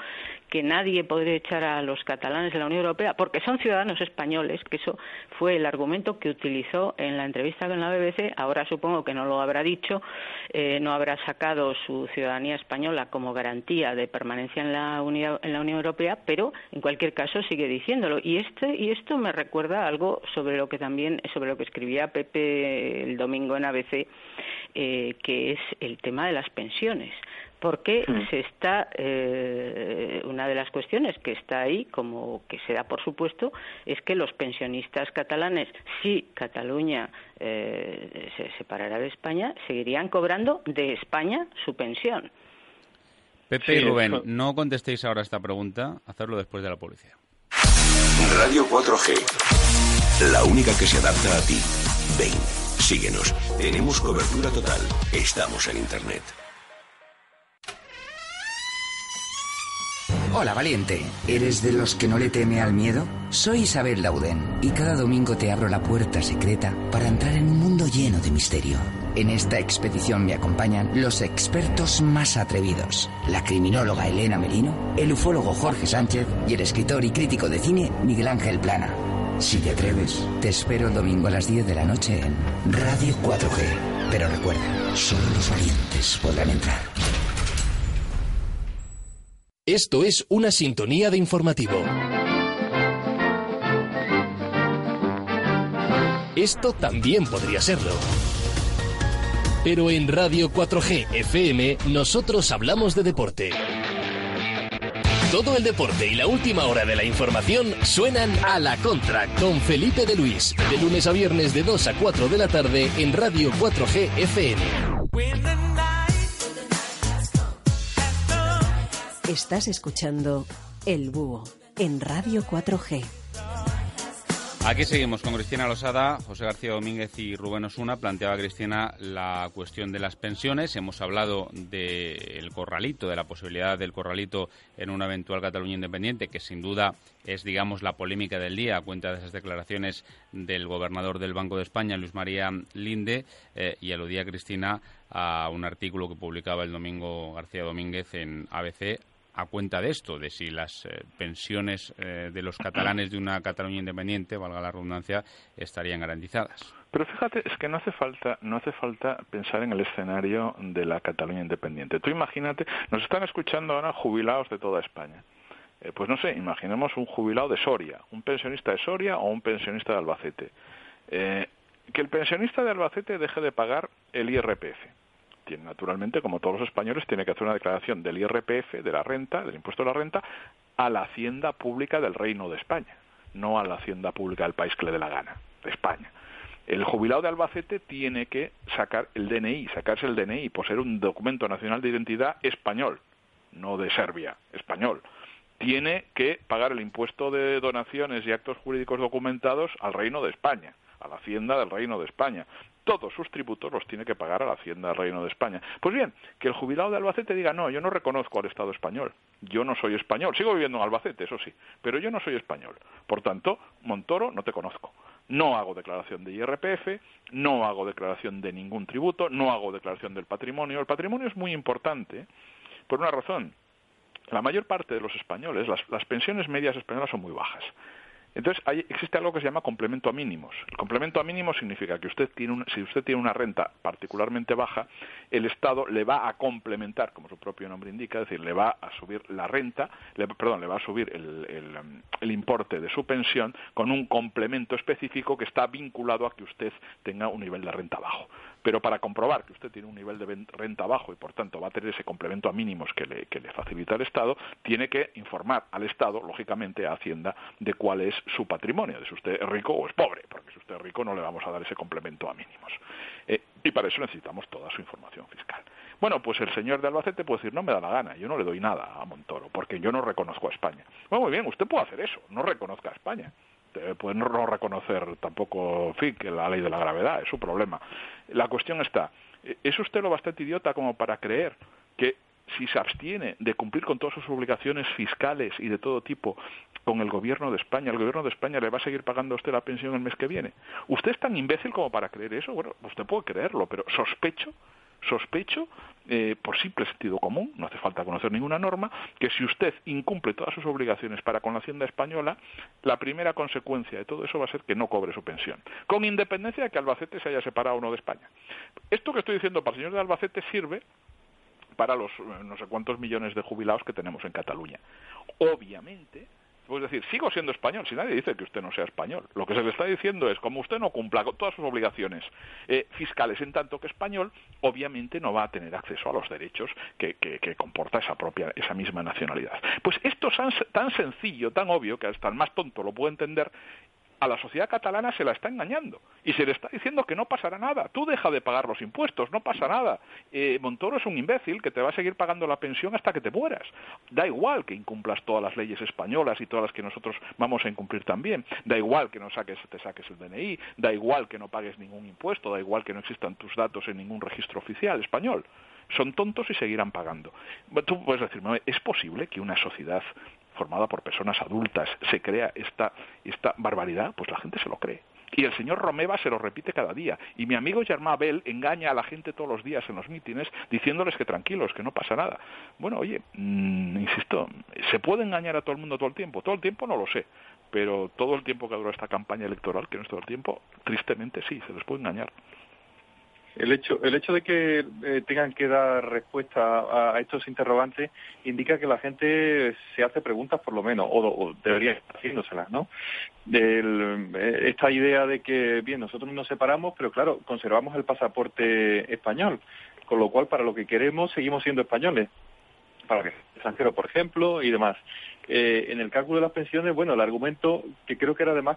[SPEAKER 3] que nadie podría echar a los catalanes de la Unión Europea porque son ciudadanos españoles, que eso fue el argumento que utilizó en la entrevista con la BBC. Ahora supongo que no lo habrá dicho, eh, no habrá sacado su ciudadanía española como garantía de permanencia en la, Unión, en la Unión Europea, pero en cualquier caso sigue diciéndolo. Y, este, y esto me recuerda algo sobre lo que también, sobre lo que escribía Pepe el domingo en ABC, eh, que es el tema de las pensiones porque se está eh, una de las cuestiones que está ahí como que se da por supuesto es que los pensionistas catalanes si Cataluña eh, se separara de España seguirían cobrando de España su pensión.
[SPEAKER 2] Pepe y Rubén no contestéis ahora esta pregunta hacerlo después de la policía
[SPEAKER 13] Radio 4G la única que se adapta a ti. Ven síguenos. Tenemos cobertura total. Estamos en internet
[SPEAKER 14] Hola, valiente. ¿Eres de los que no le teme al miedo? Soy Isabel Lauden y cada domingo te abro la puerta secreta para entrar en un mundo lleno de misterio. En esta expedición me acompañan los expertos más atrevidos, la criminóloga Elena Merino, el ufólogo Jorge Sánchez y el escritor y crítico de cine Miguel Ángel Plana. Si te atreves, te espero el domingo a las 10 de la noche en Radio 4G. Pero recuerda, solo los valientes podrán entrar.
[SPEAKER 13] Esto es una sintonía de informativo. Esto también podría serlo. Pero en Radio 4G FM nosotros hablamos de deporte. Todo el deporte y la última hora de la información suenan a la contra con Felipe de Luis, de lunes a viernes de 2 a 4 de la tarde en Radio 4G FM.
[SPEAKER 6] Estás escuchando El Búho en Radio 4G.
[SPEAKER 2] Aquí seguimos con Cristina Losada, José García Domínguez y Rubén Osuna. Planteaba Cristina la cuestión de las pensiones. Hemos hablado del corralito, de la posibilidad del corralito en una eventual Cataluña independiente, que sin duda es, digamos, la polémica del día a cuenta de esas declaraciones del gobernador del Banco de España, Luis María Linde, eh, y aludía Cristina a un artículo que publicaba el domingo García Domínguez en ABC a cuenta de esto, de si las eh, pensiones eh, de los catalanes de una Cataluña independiente, valga la redundancia, estarían garantizadas.
[SPEAKER 4] Pero fíjate, es que no hace falta, no hace falta pensar en el escenario de la Cataluña independiente. Tú imagínate, nos están escuchando ahora jubilados de toda España. Eh, pues no sé, imaginemos un jubilado de Soria, un pensionista de Soria o un pensionista de Albacete. que el pensionista de Albacete deje de pagar el IRPF tiene, naturalmente, como todos los españoles, tiene que hacer una declaración del IRPF, de la renta, del impuesto de la renta, a la hacienda pública del Reino de España, no a la hacienda pública del país que le dé la gana, de España. El jubilado de Albacete tiene que sacar el DNI, sacarse el DNI, por ser un documento nacional de identidad español, no de Serbia, español. Tiene que pagar el impuesto de donaciones y actos jurídicos documentados al Reino de España, a la Hacienda del Reino de España todos sus tributos los tiene que pagar a la Hacienda del Reino de España. Pues bien, que el jubilado de Albacete diga, no, yo no reconozco al Estado español, yo no soy español, sigo viviendo en Albacete, eso sí, pero yo no soy español. Por tanto, Montoro, no te conozco. No hago declaración de IRPF, no hago declaración de ningún tributo, no hago declaración del patrimonio. El patrimonio es muy importante por una razón. La mayor parte de los españoles, las, pensiones medias españolas son muy bajas. Entonces, existe algo que se llama complemento a mínimos. El complemento a mínimos significa que usted tiene si usted tiene una renta particularmente baja, el Estado le va a complementar, como su propio nombre indica, es decir, le va a subir la renta, perdón, le va a subir el, importe de su pensión con un complemento específico que está vinculado a que usted tenga un nivel de renta bajo. Pero para comprobar que usted tiene un nivel de renta bajo y por tanto va a tener ese complemento a mínimos que le, que le facilita el Estado, tiene que informar al Estado, lógicamente a Hacienda, de cuál es su patrimonio, de si usted es rico o es pobre, porque si usted es rico no le vamos a dar ese complemento a mínimos. Eh, y para eso necesitamos toda su información fiscal. Bueno, pues el señor de Albacete puede decir, no me da la gana, yo no le doy nada a Montoro, porque yo no reconozco a España. Bueno, muy bien, usted puede hacer eso, no reconozca a España. Puede no reconocer tampoco, FIC, la ley de la gravedad, es su problema. La cuestión está, ¿es usted lo bastante idiota como para creer que si se abstiene de cumplir con todas sus obligaciones fiscales y de todo tipo con el gobierno de España, el gobierno de España le va a seguir pagando a usted la pensión el mes que viene. ¿Usted es tan imbécil como para creer eso? Bueno, usted puede creerlo, pero sospecho sospecho, eh, por simple sentido común, no hace falta conocer ninguna norma, que si usted incumple todas sus obligaciones para con la Hacienda española, la primera consecuencia de todo eso va a ser que no cobre su pensión, con independencia de que Albacete se haya separado o no de España. Esto que estoy diciendo para el señor de Albacete sirve para los eh, no sé cuántos millones de jubilados que tenemos en Cataluña. Obviamente, pues decir, sigo siendo español, si nadie dice que usted no sea español. Lo que se le está diciendo es, como usted no cumpla con todas sus obligaciones eh, fiscales en tanto que español, obviamente no va a tener acceso a los derechos que, que, comporta esa propia, esa misma nacionalidad. Pues esto es tan sencillo, tan obvio, que hasta el más tonto lo puede entender, a la sociedad catalana se la está engañando y se le está diciendo que no pasará nada. Tú deja de pagar los impuestos, no pasa nada. Eh, Montoro es un imbécil que te va a seguir pagando la pensión hasta que te mueras. Da igual que incumplas todas las leyes españolas y todas las que nosotros vamos a incumplir también. Da igual que no saques, te saques el DNI, da igual que no pagues ningún impuesto, da igual que no existan tus datos en ningún registro oficial español son tontos y seguirán pagando. Tú puedes decirme, ¿es posible que una sociedad formada por personas adultas se crea esta, esta barbaridad? Pues la gente se lo cree. Y el señor Romeva se lo repite cada día. Y mi amigo Germán Bell engaña a la gente todos los días en los mítines diciéndoles que tranquilos, que no pasa nada. Bueno, oye, mm, insisto, ¿se puede engañar a todo el mundo todo el tiempo? Todo el tiempo no lo sé. Pero todo el tiempo que duró esta campaña electoral, que no es todo el tiempo, tristemente sí, se les puede engañar.
[SPEAKER 5] El hecho, el hecho de que eh, tengan que dar respuesta a, estos interrogantes indica que la gente se hace preguntas por lo menos, o, debería estar haciéndoselas, ¿no? Eh, esta idea de que, bien, nosotros nos separamos, pero claro, conservamos el pasaporte español, con lo cual para lo que queremos seguimos siendo españoles, para que extranjero, por ejemplo, y demás. Eh, en el cálculo de las pensiones, bueno, el argumento que creo que era de más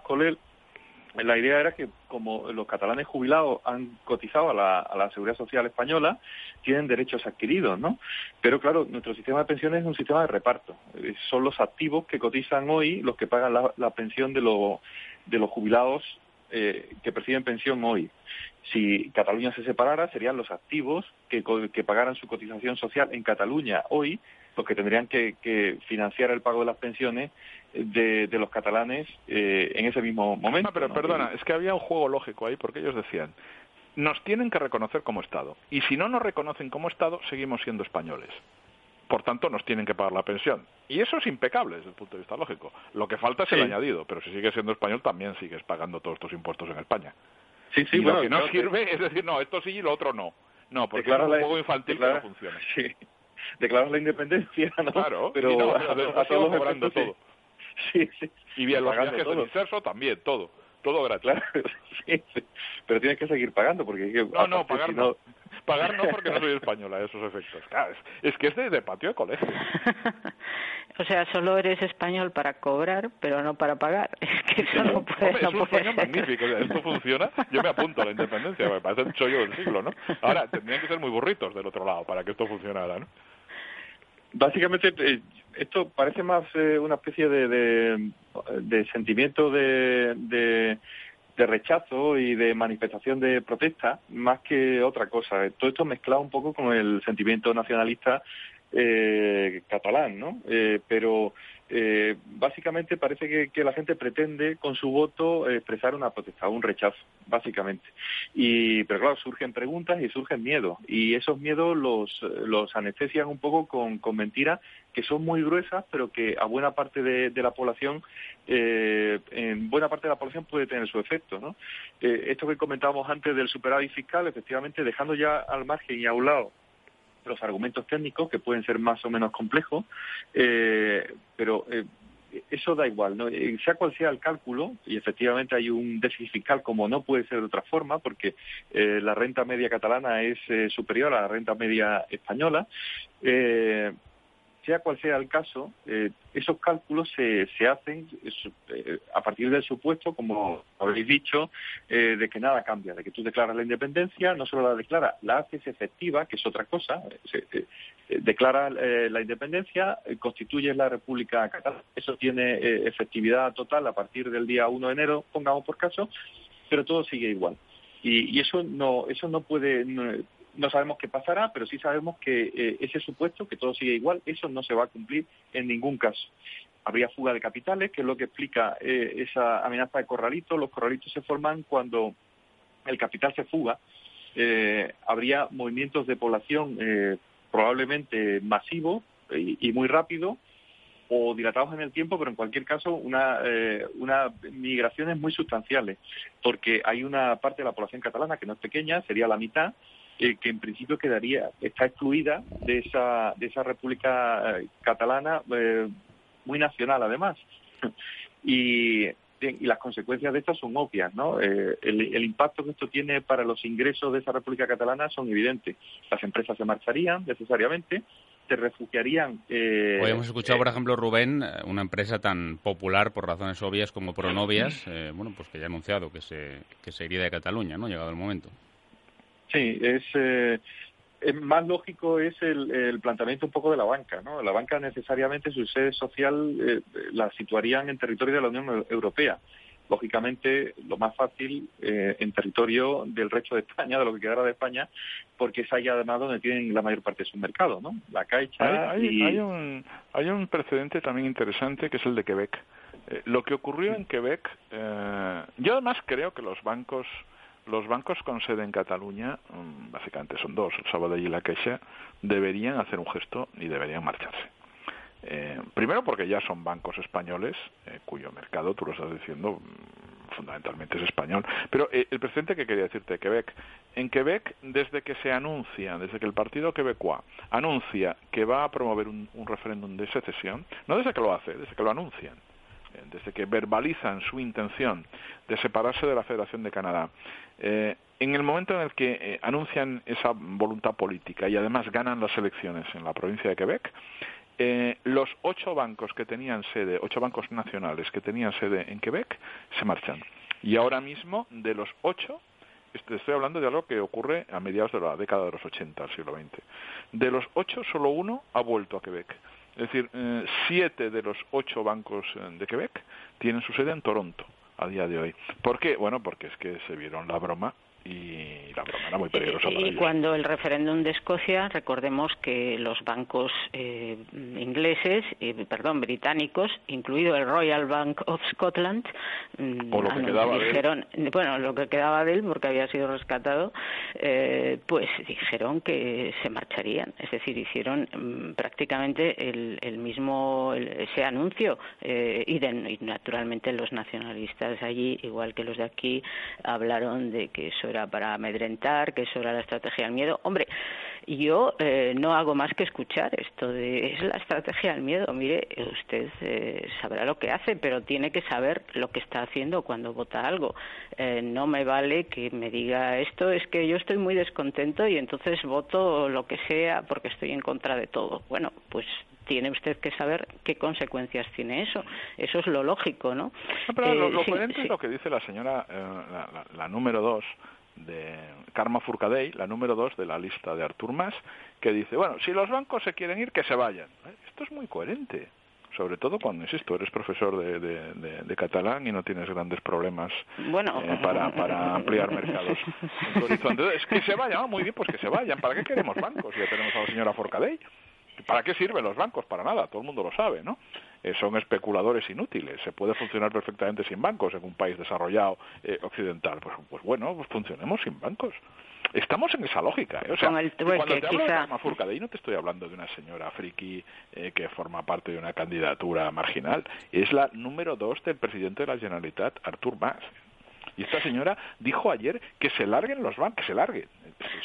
[SPEAKER 5] la idea era que como los catalanes jubilados han cotizado a la, la seguridad social española, tienen derechos adquiridos, ¿no? Pero claro, nuestro sistema de pensiones es un sistema de reparto. Eh, son los activos que cotizan hoy los que pagan la, pensión de, de los jubilados eh, que perciben pensión hoy. Si Cataluña se separara, serían los activos que, que pagaran su cotización social en Cataluña hoy los que tendrían que, financiar el pago de las pensiones de, los catalanes eh, en ese mismo momento.
[SPEAKER 4] No, pero perdona, es que había un juego lógico ahí porque ellos decían, nos tienen que reconocer como Estado y si no nos reconocen como Estado, seguimos siendo españoles. por tanto nos tienen que pagar la pensión. Y eso es impecable desde el punto de vista lógico. Lo que falta es el añadido, pero si sigues siendo español también sigues pagando todos estos impuestos en España.
[SPEAKER 5] Sí, sí,
[SPEAKER 4] y
[SPEAKER 5] bueno,
[SPEAKER 4] lo que no
[SPEAKER 5] claro que-
[SPEAKER 4] sirve es decir, no, esto sí y lo otro no. No, porque es un juego infantil que no funciona.
[SPEAKER 5] Sí. Declaras la independencia, ¿no?
[SPEAKER 4] Claro,
[SPEAKER 5] pero
[SPEAKER 4] y no,
[SPEAKER 5] a,
[SPEAKER 4] pero
[SPEAKER 5] a
[SPEAKER 4] después
[SPEAKER 5] todos los
[SPEAKER 4] cobrando
[SPEAKER 5] efectos,
[SPEAKER 4] todo.
[SPEAKER 5] Sí, sí.
[SPEAKER 4] Y bien, los viajes del
[SPEAKER 5] todo.
[SPEAKER 4] inserso también, todo. Todo gratis.
[SPEAKER 5] Claro, sí, sí. Pero tienes que seguir pagando porque
[SPEAKER 4] No, no,
[SPEAKER 5] aparte,
[SPEAKER 4] pagar
[SPEAKER 5] si
[SPEAKER 4] no. Pagar no porque no soy española esos efectos. Claro, es, es que es de, de patio de colegio.
[SPEAKER 3] O sea, solo eres español para cobrar, pero no para pagar. Es que eso no puede,
[SPEAKER 4] Hombre,
[SPEAKER 3] no
[SPEAKER 4] es un
[SPEAKER 3] puede
[SPEAKER 4] sueño
[SPEAKER 3] ser.
[SPEAKER 4] magnífico. O sea, esto funciona, yo me apunto a la independencia. Me parece el chollo del siglo, ¿no? Ahora, tendrían que ser muy burritos del otro lado para que esto funcionara, ¿no?
[SPEAKER 5] Básicamente, eh, esto parece más eh, una especie de, de, de sentimiento de, de, de rechazo y de manifestación de protesta, más que otra cosa. Todo esto mezclado un poco con el sentimiento nacionalista eh, catalán, ¿no? Eh, pero eh, básicamente parece que, que la gente pretende con su voto expresar una protesta, un rechazo, básicamente. Y, pero claro, surgen preguntas y surgen miedos. Y esos miedos los, los anestesian un poco con, con mentiras que son muy gruesas, pero que a buena parte de, de la población, eh, en buena parte de la población puede tener su efecto, ¿no? Eh, esto que comentábamos antes del superávit fiscal, efectivamente, dejando ya al margen y a un lado los argumentos técnicos que pueden ser más o menos complejos, eh, pero eh, eso da igual, ¿no? Eh, sea cual sea el cálculo, y efectivamente hay un déficit fiscal como no puede ser de otra forma, porque eh, la renta media catalana es eh, superior a la renta media española, eh, sea cual sea el caso, eh, esos cálculos se, se hacen eh, a partir del supuesto, como habéis dicho, eh, de que nada cambia, de que tú declaras la independencia, no solo la declaras, la haces efectiva, que es otra cosa, se, eh, declara la independencia, constituyes la República Catalana, eso tiene efectividad total a partir del día 1 de enero, pongamos por caso, pero todo sigue igual. Y, y eso no eso no puede no, no sabemos qué pasará, pero sí sabemos que eh, ese supuesto, que todo sigue igual, eso no se va a cumplir en ningún caso. Habría fuga de capitales, que es lo que explica eh, esa amenaza de corralitos. Los corralitos se forman cuando el capital se fuga. Eh, habría movimientos de población eh, probablemente masivos y, y muy rápidos o dilatados en el tiempo, pero en cualquier caso una, eh, una migraciones muy sustanciales, porque hay una parte de la población catalana que no es pequeña, sería la mitad, eh, que en principio quedaría, está excluida de esa, de esa República eh, Catalana eh, muy nacional además. y, las consecuencias de esto son obvias, ¿no? Eh, el, el impacto que esto tiene para los ingresos de esa República Catalana son evidentes. Las empresas se marcharían necesariamente, se refugiarían. Eh,
[SPEAKER 2] Hoy hemos escuchado, por ejemplo, Rubén, eh, una empresa tan popular por razones obvias como Pronovias, eh, bueno, pues que ya ha anunciado que se, que se iría de Cataluña, ¿no? Llegado el momento.
[SPEAKER 5] Sí, es, eh, es más lógico es el, el planteamiento un poco de la banca, ¿no? La banca necesariamente su sede social eh, la situarían en territorio de la Unión Eu- Europea. Lógicamente, lo más fácil eh, en territorio del resto de España, de lo que quedara de España, porque es ahí además donde tienen la mayor parte de su mercado, ¿no? La Caixa
[SPEAKER 4] Hay, hay-
[SPEAKER 5] y...
[SPEAKER 4] hay un, hay un precedente también interesante que es el de Quebec. Eh, lo que ocurrió en Quebec, eh, yo además creo que los bancos los bancos con sede en Cataluña, mm, básicamente son dos, el Sabadell y la Caixa, deberían hacer un gesto y deberían marcharse. Eh, primero porque ya son bancos españoles, eh, cuyo mercado, tú lo estás diciendo, mm, fundamentalmente es español. Pero eh, el precedente que quería decirte, Quebec. En Quebec, desde que se anuncia, desde que el Partido Quebecois anuncia que va a promover un, referéndum de secesión, no desde que lo hace, desde que lo anuncian, desde que verbalizan su intención de separarse de la Federación de Canadá, eh, en el momento en el que eh, anuncian esa voluntad política y además ganan las elecciones en la provincia de Quebec, eh, los ocho bancos que tenían sede, ocho bancos nacionales que tenían sede en Quebec, se marchan. Y ahora mismo, de los ocho, este- estoy hablando de algo que ocurre a mediados de la década de los 80 del siglo XX. De los ocho, solo uno ha vuelto a Quebec. Es decir, eh, siete de los ocho bancos de Quebec tienen su sede en Toronto a día de hoy. ¿Por qué? Bueno, porque es que se vieron la broma y la broma era muy peligrosa para
[SPEAKER 3] y
[SPEAKER 4] ellos.
[SPEAKER 3] cuando el referéndum de Escocia, recordemos que los bancos eh, ingleses, eh, perdón, británicos, incluido el Royal Bank of Scotland, mm,
[SPEAKER 4] O lo que
[SPEAKER 3] anu-
[SPEAKER 4] quedaba de él.
[SPEAKER 3] dijeron, bueno, lo que quedaba de él porque había sido rescatado, eh, pues dijeron que se marcharían, es decir, hicieron mm, prácticamente el, el mismo el- ese anuncio eh, y, de- y naturalmente los nacionalistas allí, igual que los de aquí, hablaron de que eso era para amedrentar, que eso era la estrategia del miedo. Hombre, yo eh, no hago más que escuchar esto de es la estrategia del miedo. Mire, usted eh, sabrá lo que hace, pero tiene que saber lo que está haciendo cuando vota algo. Eh, no me vale que me diga esto, es que yo estoy muy descontento y entonces voto lo que sea porque estoy en contra de todo. Bueno, pues tiene usted que saber qué consecuencias tiene eso. Eso es lo lógico, ¿no?
[SPEAKER 4] No, pero lo,
[SPEAKER 3] Eh,
[SPEAKER 4] lo
[SPEAKER 3] sí,
[SPEAKER 4] coherente
[SPEAKER 3] sí.
[SPEAKER 4] es lo que dice la señora, eh, la, la- la número dos de Karma Furcadey, la número dos de la lista de Artur Mas, que dice, bueno, si los bancos se quieren ir, que se vayan. ¿Eh? Esto es muy coherente. Sobre todo cuando, insisto, eres profesor de, de- de- de catalán y no tienes grandes problemas
[SPEAKER 3] Bueno.
[SPEAKER 4] eh, para, para ampliar mercados. Es que se vayan, ah, muy bien, pues que se vayan. ¿Para qué queremos bancos? Ya tenemos a la señora Forcadell. ¿Para qué sirven los bancos? Para nada, todo el mundo lo sabe, ¿no? Eh, son especuladores inútiles. Se puede funcionar perfectamente sin bancos en un país desarrollado eh, occidental. Pues, pues bueno, pues funcionemos sin bancos. Estamos en esa lógica. ¿eh? O sea,
[SPEAKER 3] Con el-
[SPEAKER 4] y
[SPEAKER 3] pues
[SPEAKER 4] cuando te hablo de
[SPEAKER 3] quizá-
[SPEAKER 4] Forcadell no te estoy hablando de una señora friki eh, que forma parte de una candidatura marginal. Es la número dos del presidente de la Generalitat, Artur Mas. Y esta señora dijo ayer que se larguen los bancos, que se larguen.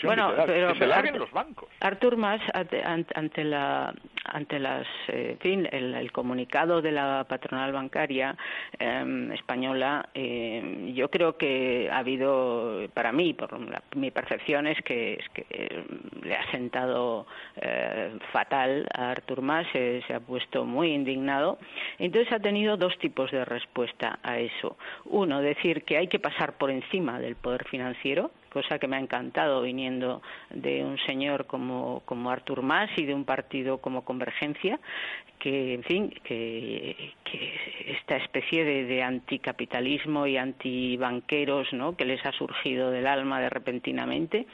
[SPEAKER 3] Bueno, pero
[SPEAKER 4] que se
[SPEAKER 3] Artur-
[SPEAKER 4] los bancos.
[SPEAKER 3] Artur Mas ante, la ante las eh, en fin el, el comunicado de la patronal bancaria eh, española eh, yo creo que ha habido para mí por la- mi percepción es que es que eh, le ha sentado eh, fatal a Artur Mas se, se ha puesto muy indignado entonces ha tenido dos tipos de respuesta a eso uno decir que hay que pasar por encima del poder financiero cosa que me ha encantado viniendo de un señor como, como Artur Mas y de un partido como Convergencia, que, en fin, que, que esta especie de, anticapitalismo y antibanqueros ¿no? que les ha surgido del alma de repentinamente.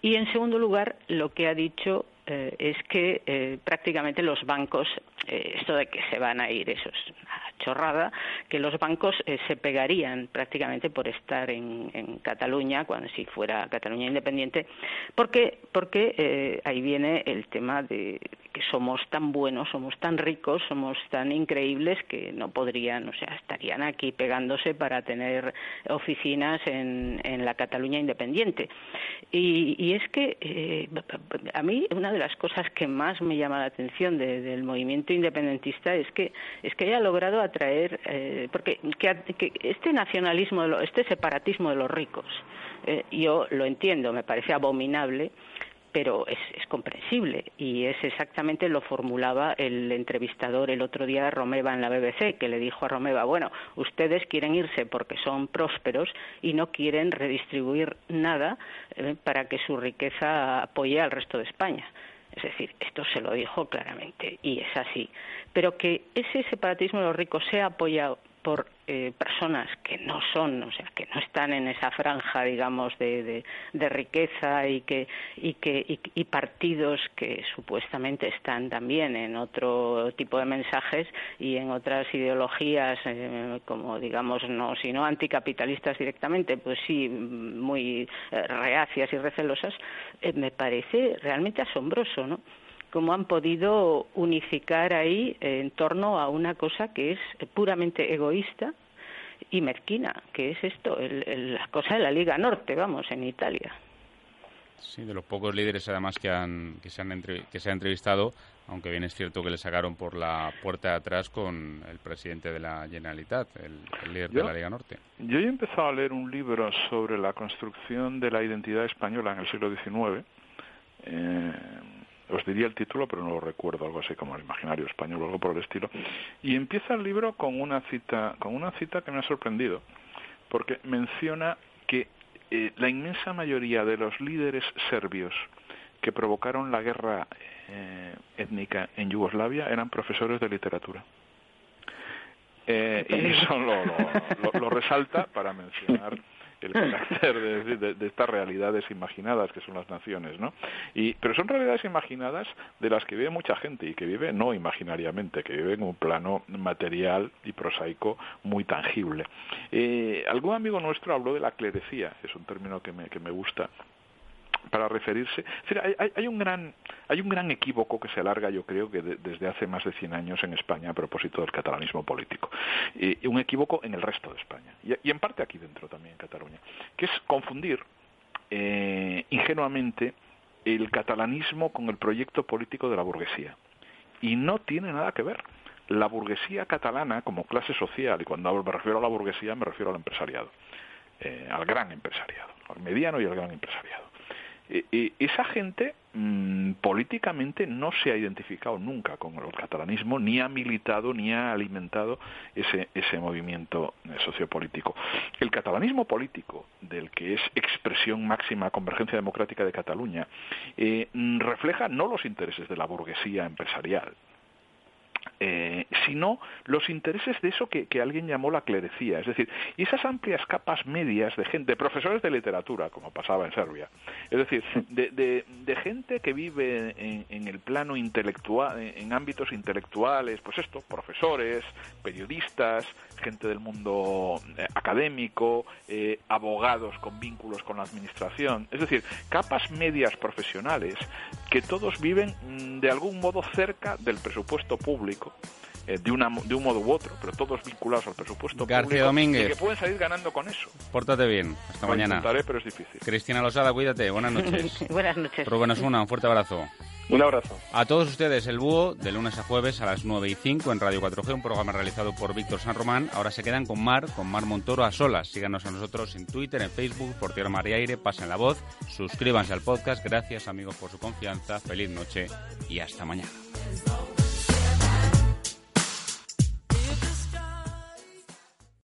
[SPEAKER 3] Y, en segundo lugar, lo que ha dicho eh, es que eh, prácticamente los bancos, eh, esto de que se van a ir, eso es una chorrada, que los bancos eh, se pegarían prácticamente por estar en, en Cataluña, cuando si fuera Cataluña independiente, porque, porque eh, ahí viene el tema de que somos tan buenos, somos tan ricos, somos tan increíbles que no podrían, o sea, estarían aquí pegándose para tener oficinas en, en la Cataluña independiente. Y, y es que eh, a mí una de las cosas que más me llama la atención de- del movimiento independentista es que es que haya logrado atraer eh, porque que, este nacionalismo, este separatismo de los ricos, eh, yo lo entiendo, me parece abominable pero es, es comprensible y es exactamente lo formulaba el entrevistador el otro día de Romeva en la BBC, que le dijo a Romeva, bueno, ustedes quieren irse porque son prósperos y no quieren redistribuir nada eh, para que su riqueza apoye al resto de España. Es decir, esto se lo dijo claramente y es así. Pero que ese separatismo de los ricos sea apoyado por eh, personas que no son, o sea, que no están en esa franja, digamos, de, de, riqueza y que y que y, y partidos que supuestamente están también en otro tipo de mensajes y en otras ideologías, eh, como digamos, no, sino anticapitalistas directamente, pues sí, muy eh, reacias y recelosas, eh, me parece realmente asombroso, ¿no? Cómo han podido unificar ahí eh, en torno a una cosa que es puramente egoísta y mezquina, que es esto, el- el- la cosa de la Liga Norte, vamos, en Italia.
[SPEAKER 2] Sí, de los pocos líderes además que, han, que, se han entrev- que se ha entrevistado, aunque bien es cierto que le sacaron por la puerta de atrás con el presidente de la Generalitat, el, el líder de la Liga Norte.
[SPEAKER 4] Yo he empezado a leer un libro sobre la construcción de la identidad española en el siglo XIX. Eh, os diría el título, pero no lo recuerdo, algo así como el imaginario español o algo por el estilo. Y empieza el libro con una cita, con una cita que me ha sorprendido, porque menciona que eh, la inmensa mayoría de los líderes serbios que provocaron la guerra eh, étnica en Yugoslavia eran profesores de literatura. Eh, y eso lo, lo- lo- lo resalta para mencionar el carácter de, estas realidades imaginadas que son las naciones, ¿no? Y, pero son realidades imaginadas de las que vive mucha gente y que vive no imaginariamente, que vive en un plano material y prosaico muy tangible. Eh, algún amigo nuestro habló de la clerecía, es un término que me, que me gusta, para referirse. hay, hay, un gran, hay un gran equívoco que se alarga, yo creo, que desde hace más de 100 años en España a propósito del catalanismo político. Y, un equívoco en el resto de España. Y, en parte aquí dentro también, en Cataluña. Que es confundir eh, ingenuamente el catalanismo con el proyecto político de la burguesía. Y no tiene nada que ver. La burguesía catalana como clase social, y cuando me refiero a la burguesía me refiero al empresariado, eh, al gran empresariado, al mediano y al gran empresariado esa gente mm, políticamente no se ha identificado nunca con el catalanismo, ni ha militado, ni ha alimentado ese, ese movimiento eh, sociopolítico. El catalanismo político, del que es expresión máxima Convergencia Democrática de Cataluña, eh, mm, refleja no los intereses de la burguesía empresarial, eh, sino los intereses de eso que, alguien llamó la clerecía, es decir, y esas amplias capas medias de gente, de profesores de literatura, como pasaba en Serbia, es decir, de, gente que vive en, el plano intelectual, en ámbitos intelectuales, pues esto, profesores, periodistas, gente del mundo eh, académico, eh, abogados con vínculos con la administración, es decir, capas medias profesionales que todos viven mm, de algún modo cerca del presupuesto público eh, de, una, de un modo u otro, pero todos vinculados al presupuesto
[SPEAKER 2] García Domínguez.
[SPEAKER 4] y que pueden salir ganando con eso.
[SPEAKER 2] Pórtate bien. Hasta mañana.
[SPEAKER 4] Intentaré, pero es difícil.
[SPEAKER 2] Cristina Losada, cuídate. Buenas noches.
[SPEAKER 3] Buenas noches.
[SPEAKER 2] Rubén Osuna, un fuerte abrazo.
[SPEAKER 5] Un abrazo.
[SPEAKER 2] A todos ustedes, el búho, de lunes a jueves a las 9 y 5 en Radio 4G, un programa realizado por Víctor San Román. Ahora se quedan con Mar, con Mar Montoro a solas. Síganos a nosotros en Twitter, en Facebook, por Tierra Mar y Aire, pasen la voz, suscríbanse al podcast. Gracias, amigos, por su confianza. Feliz noche y hasta mañana.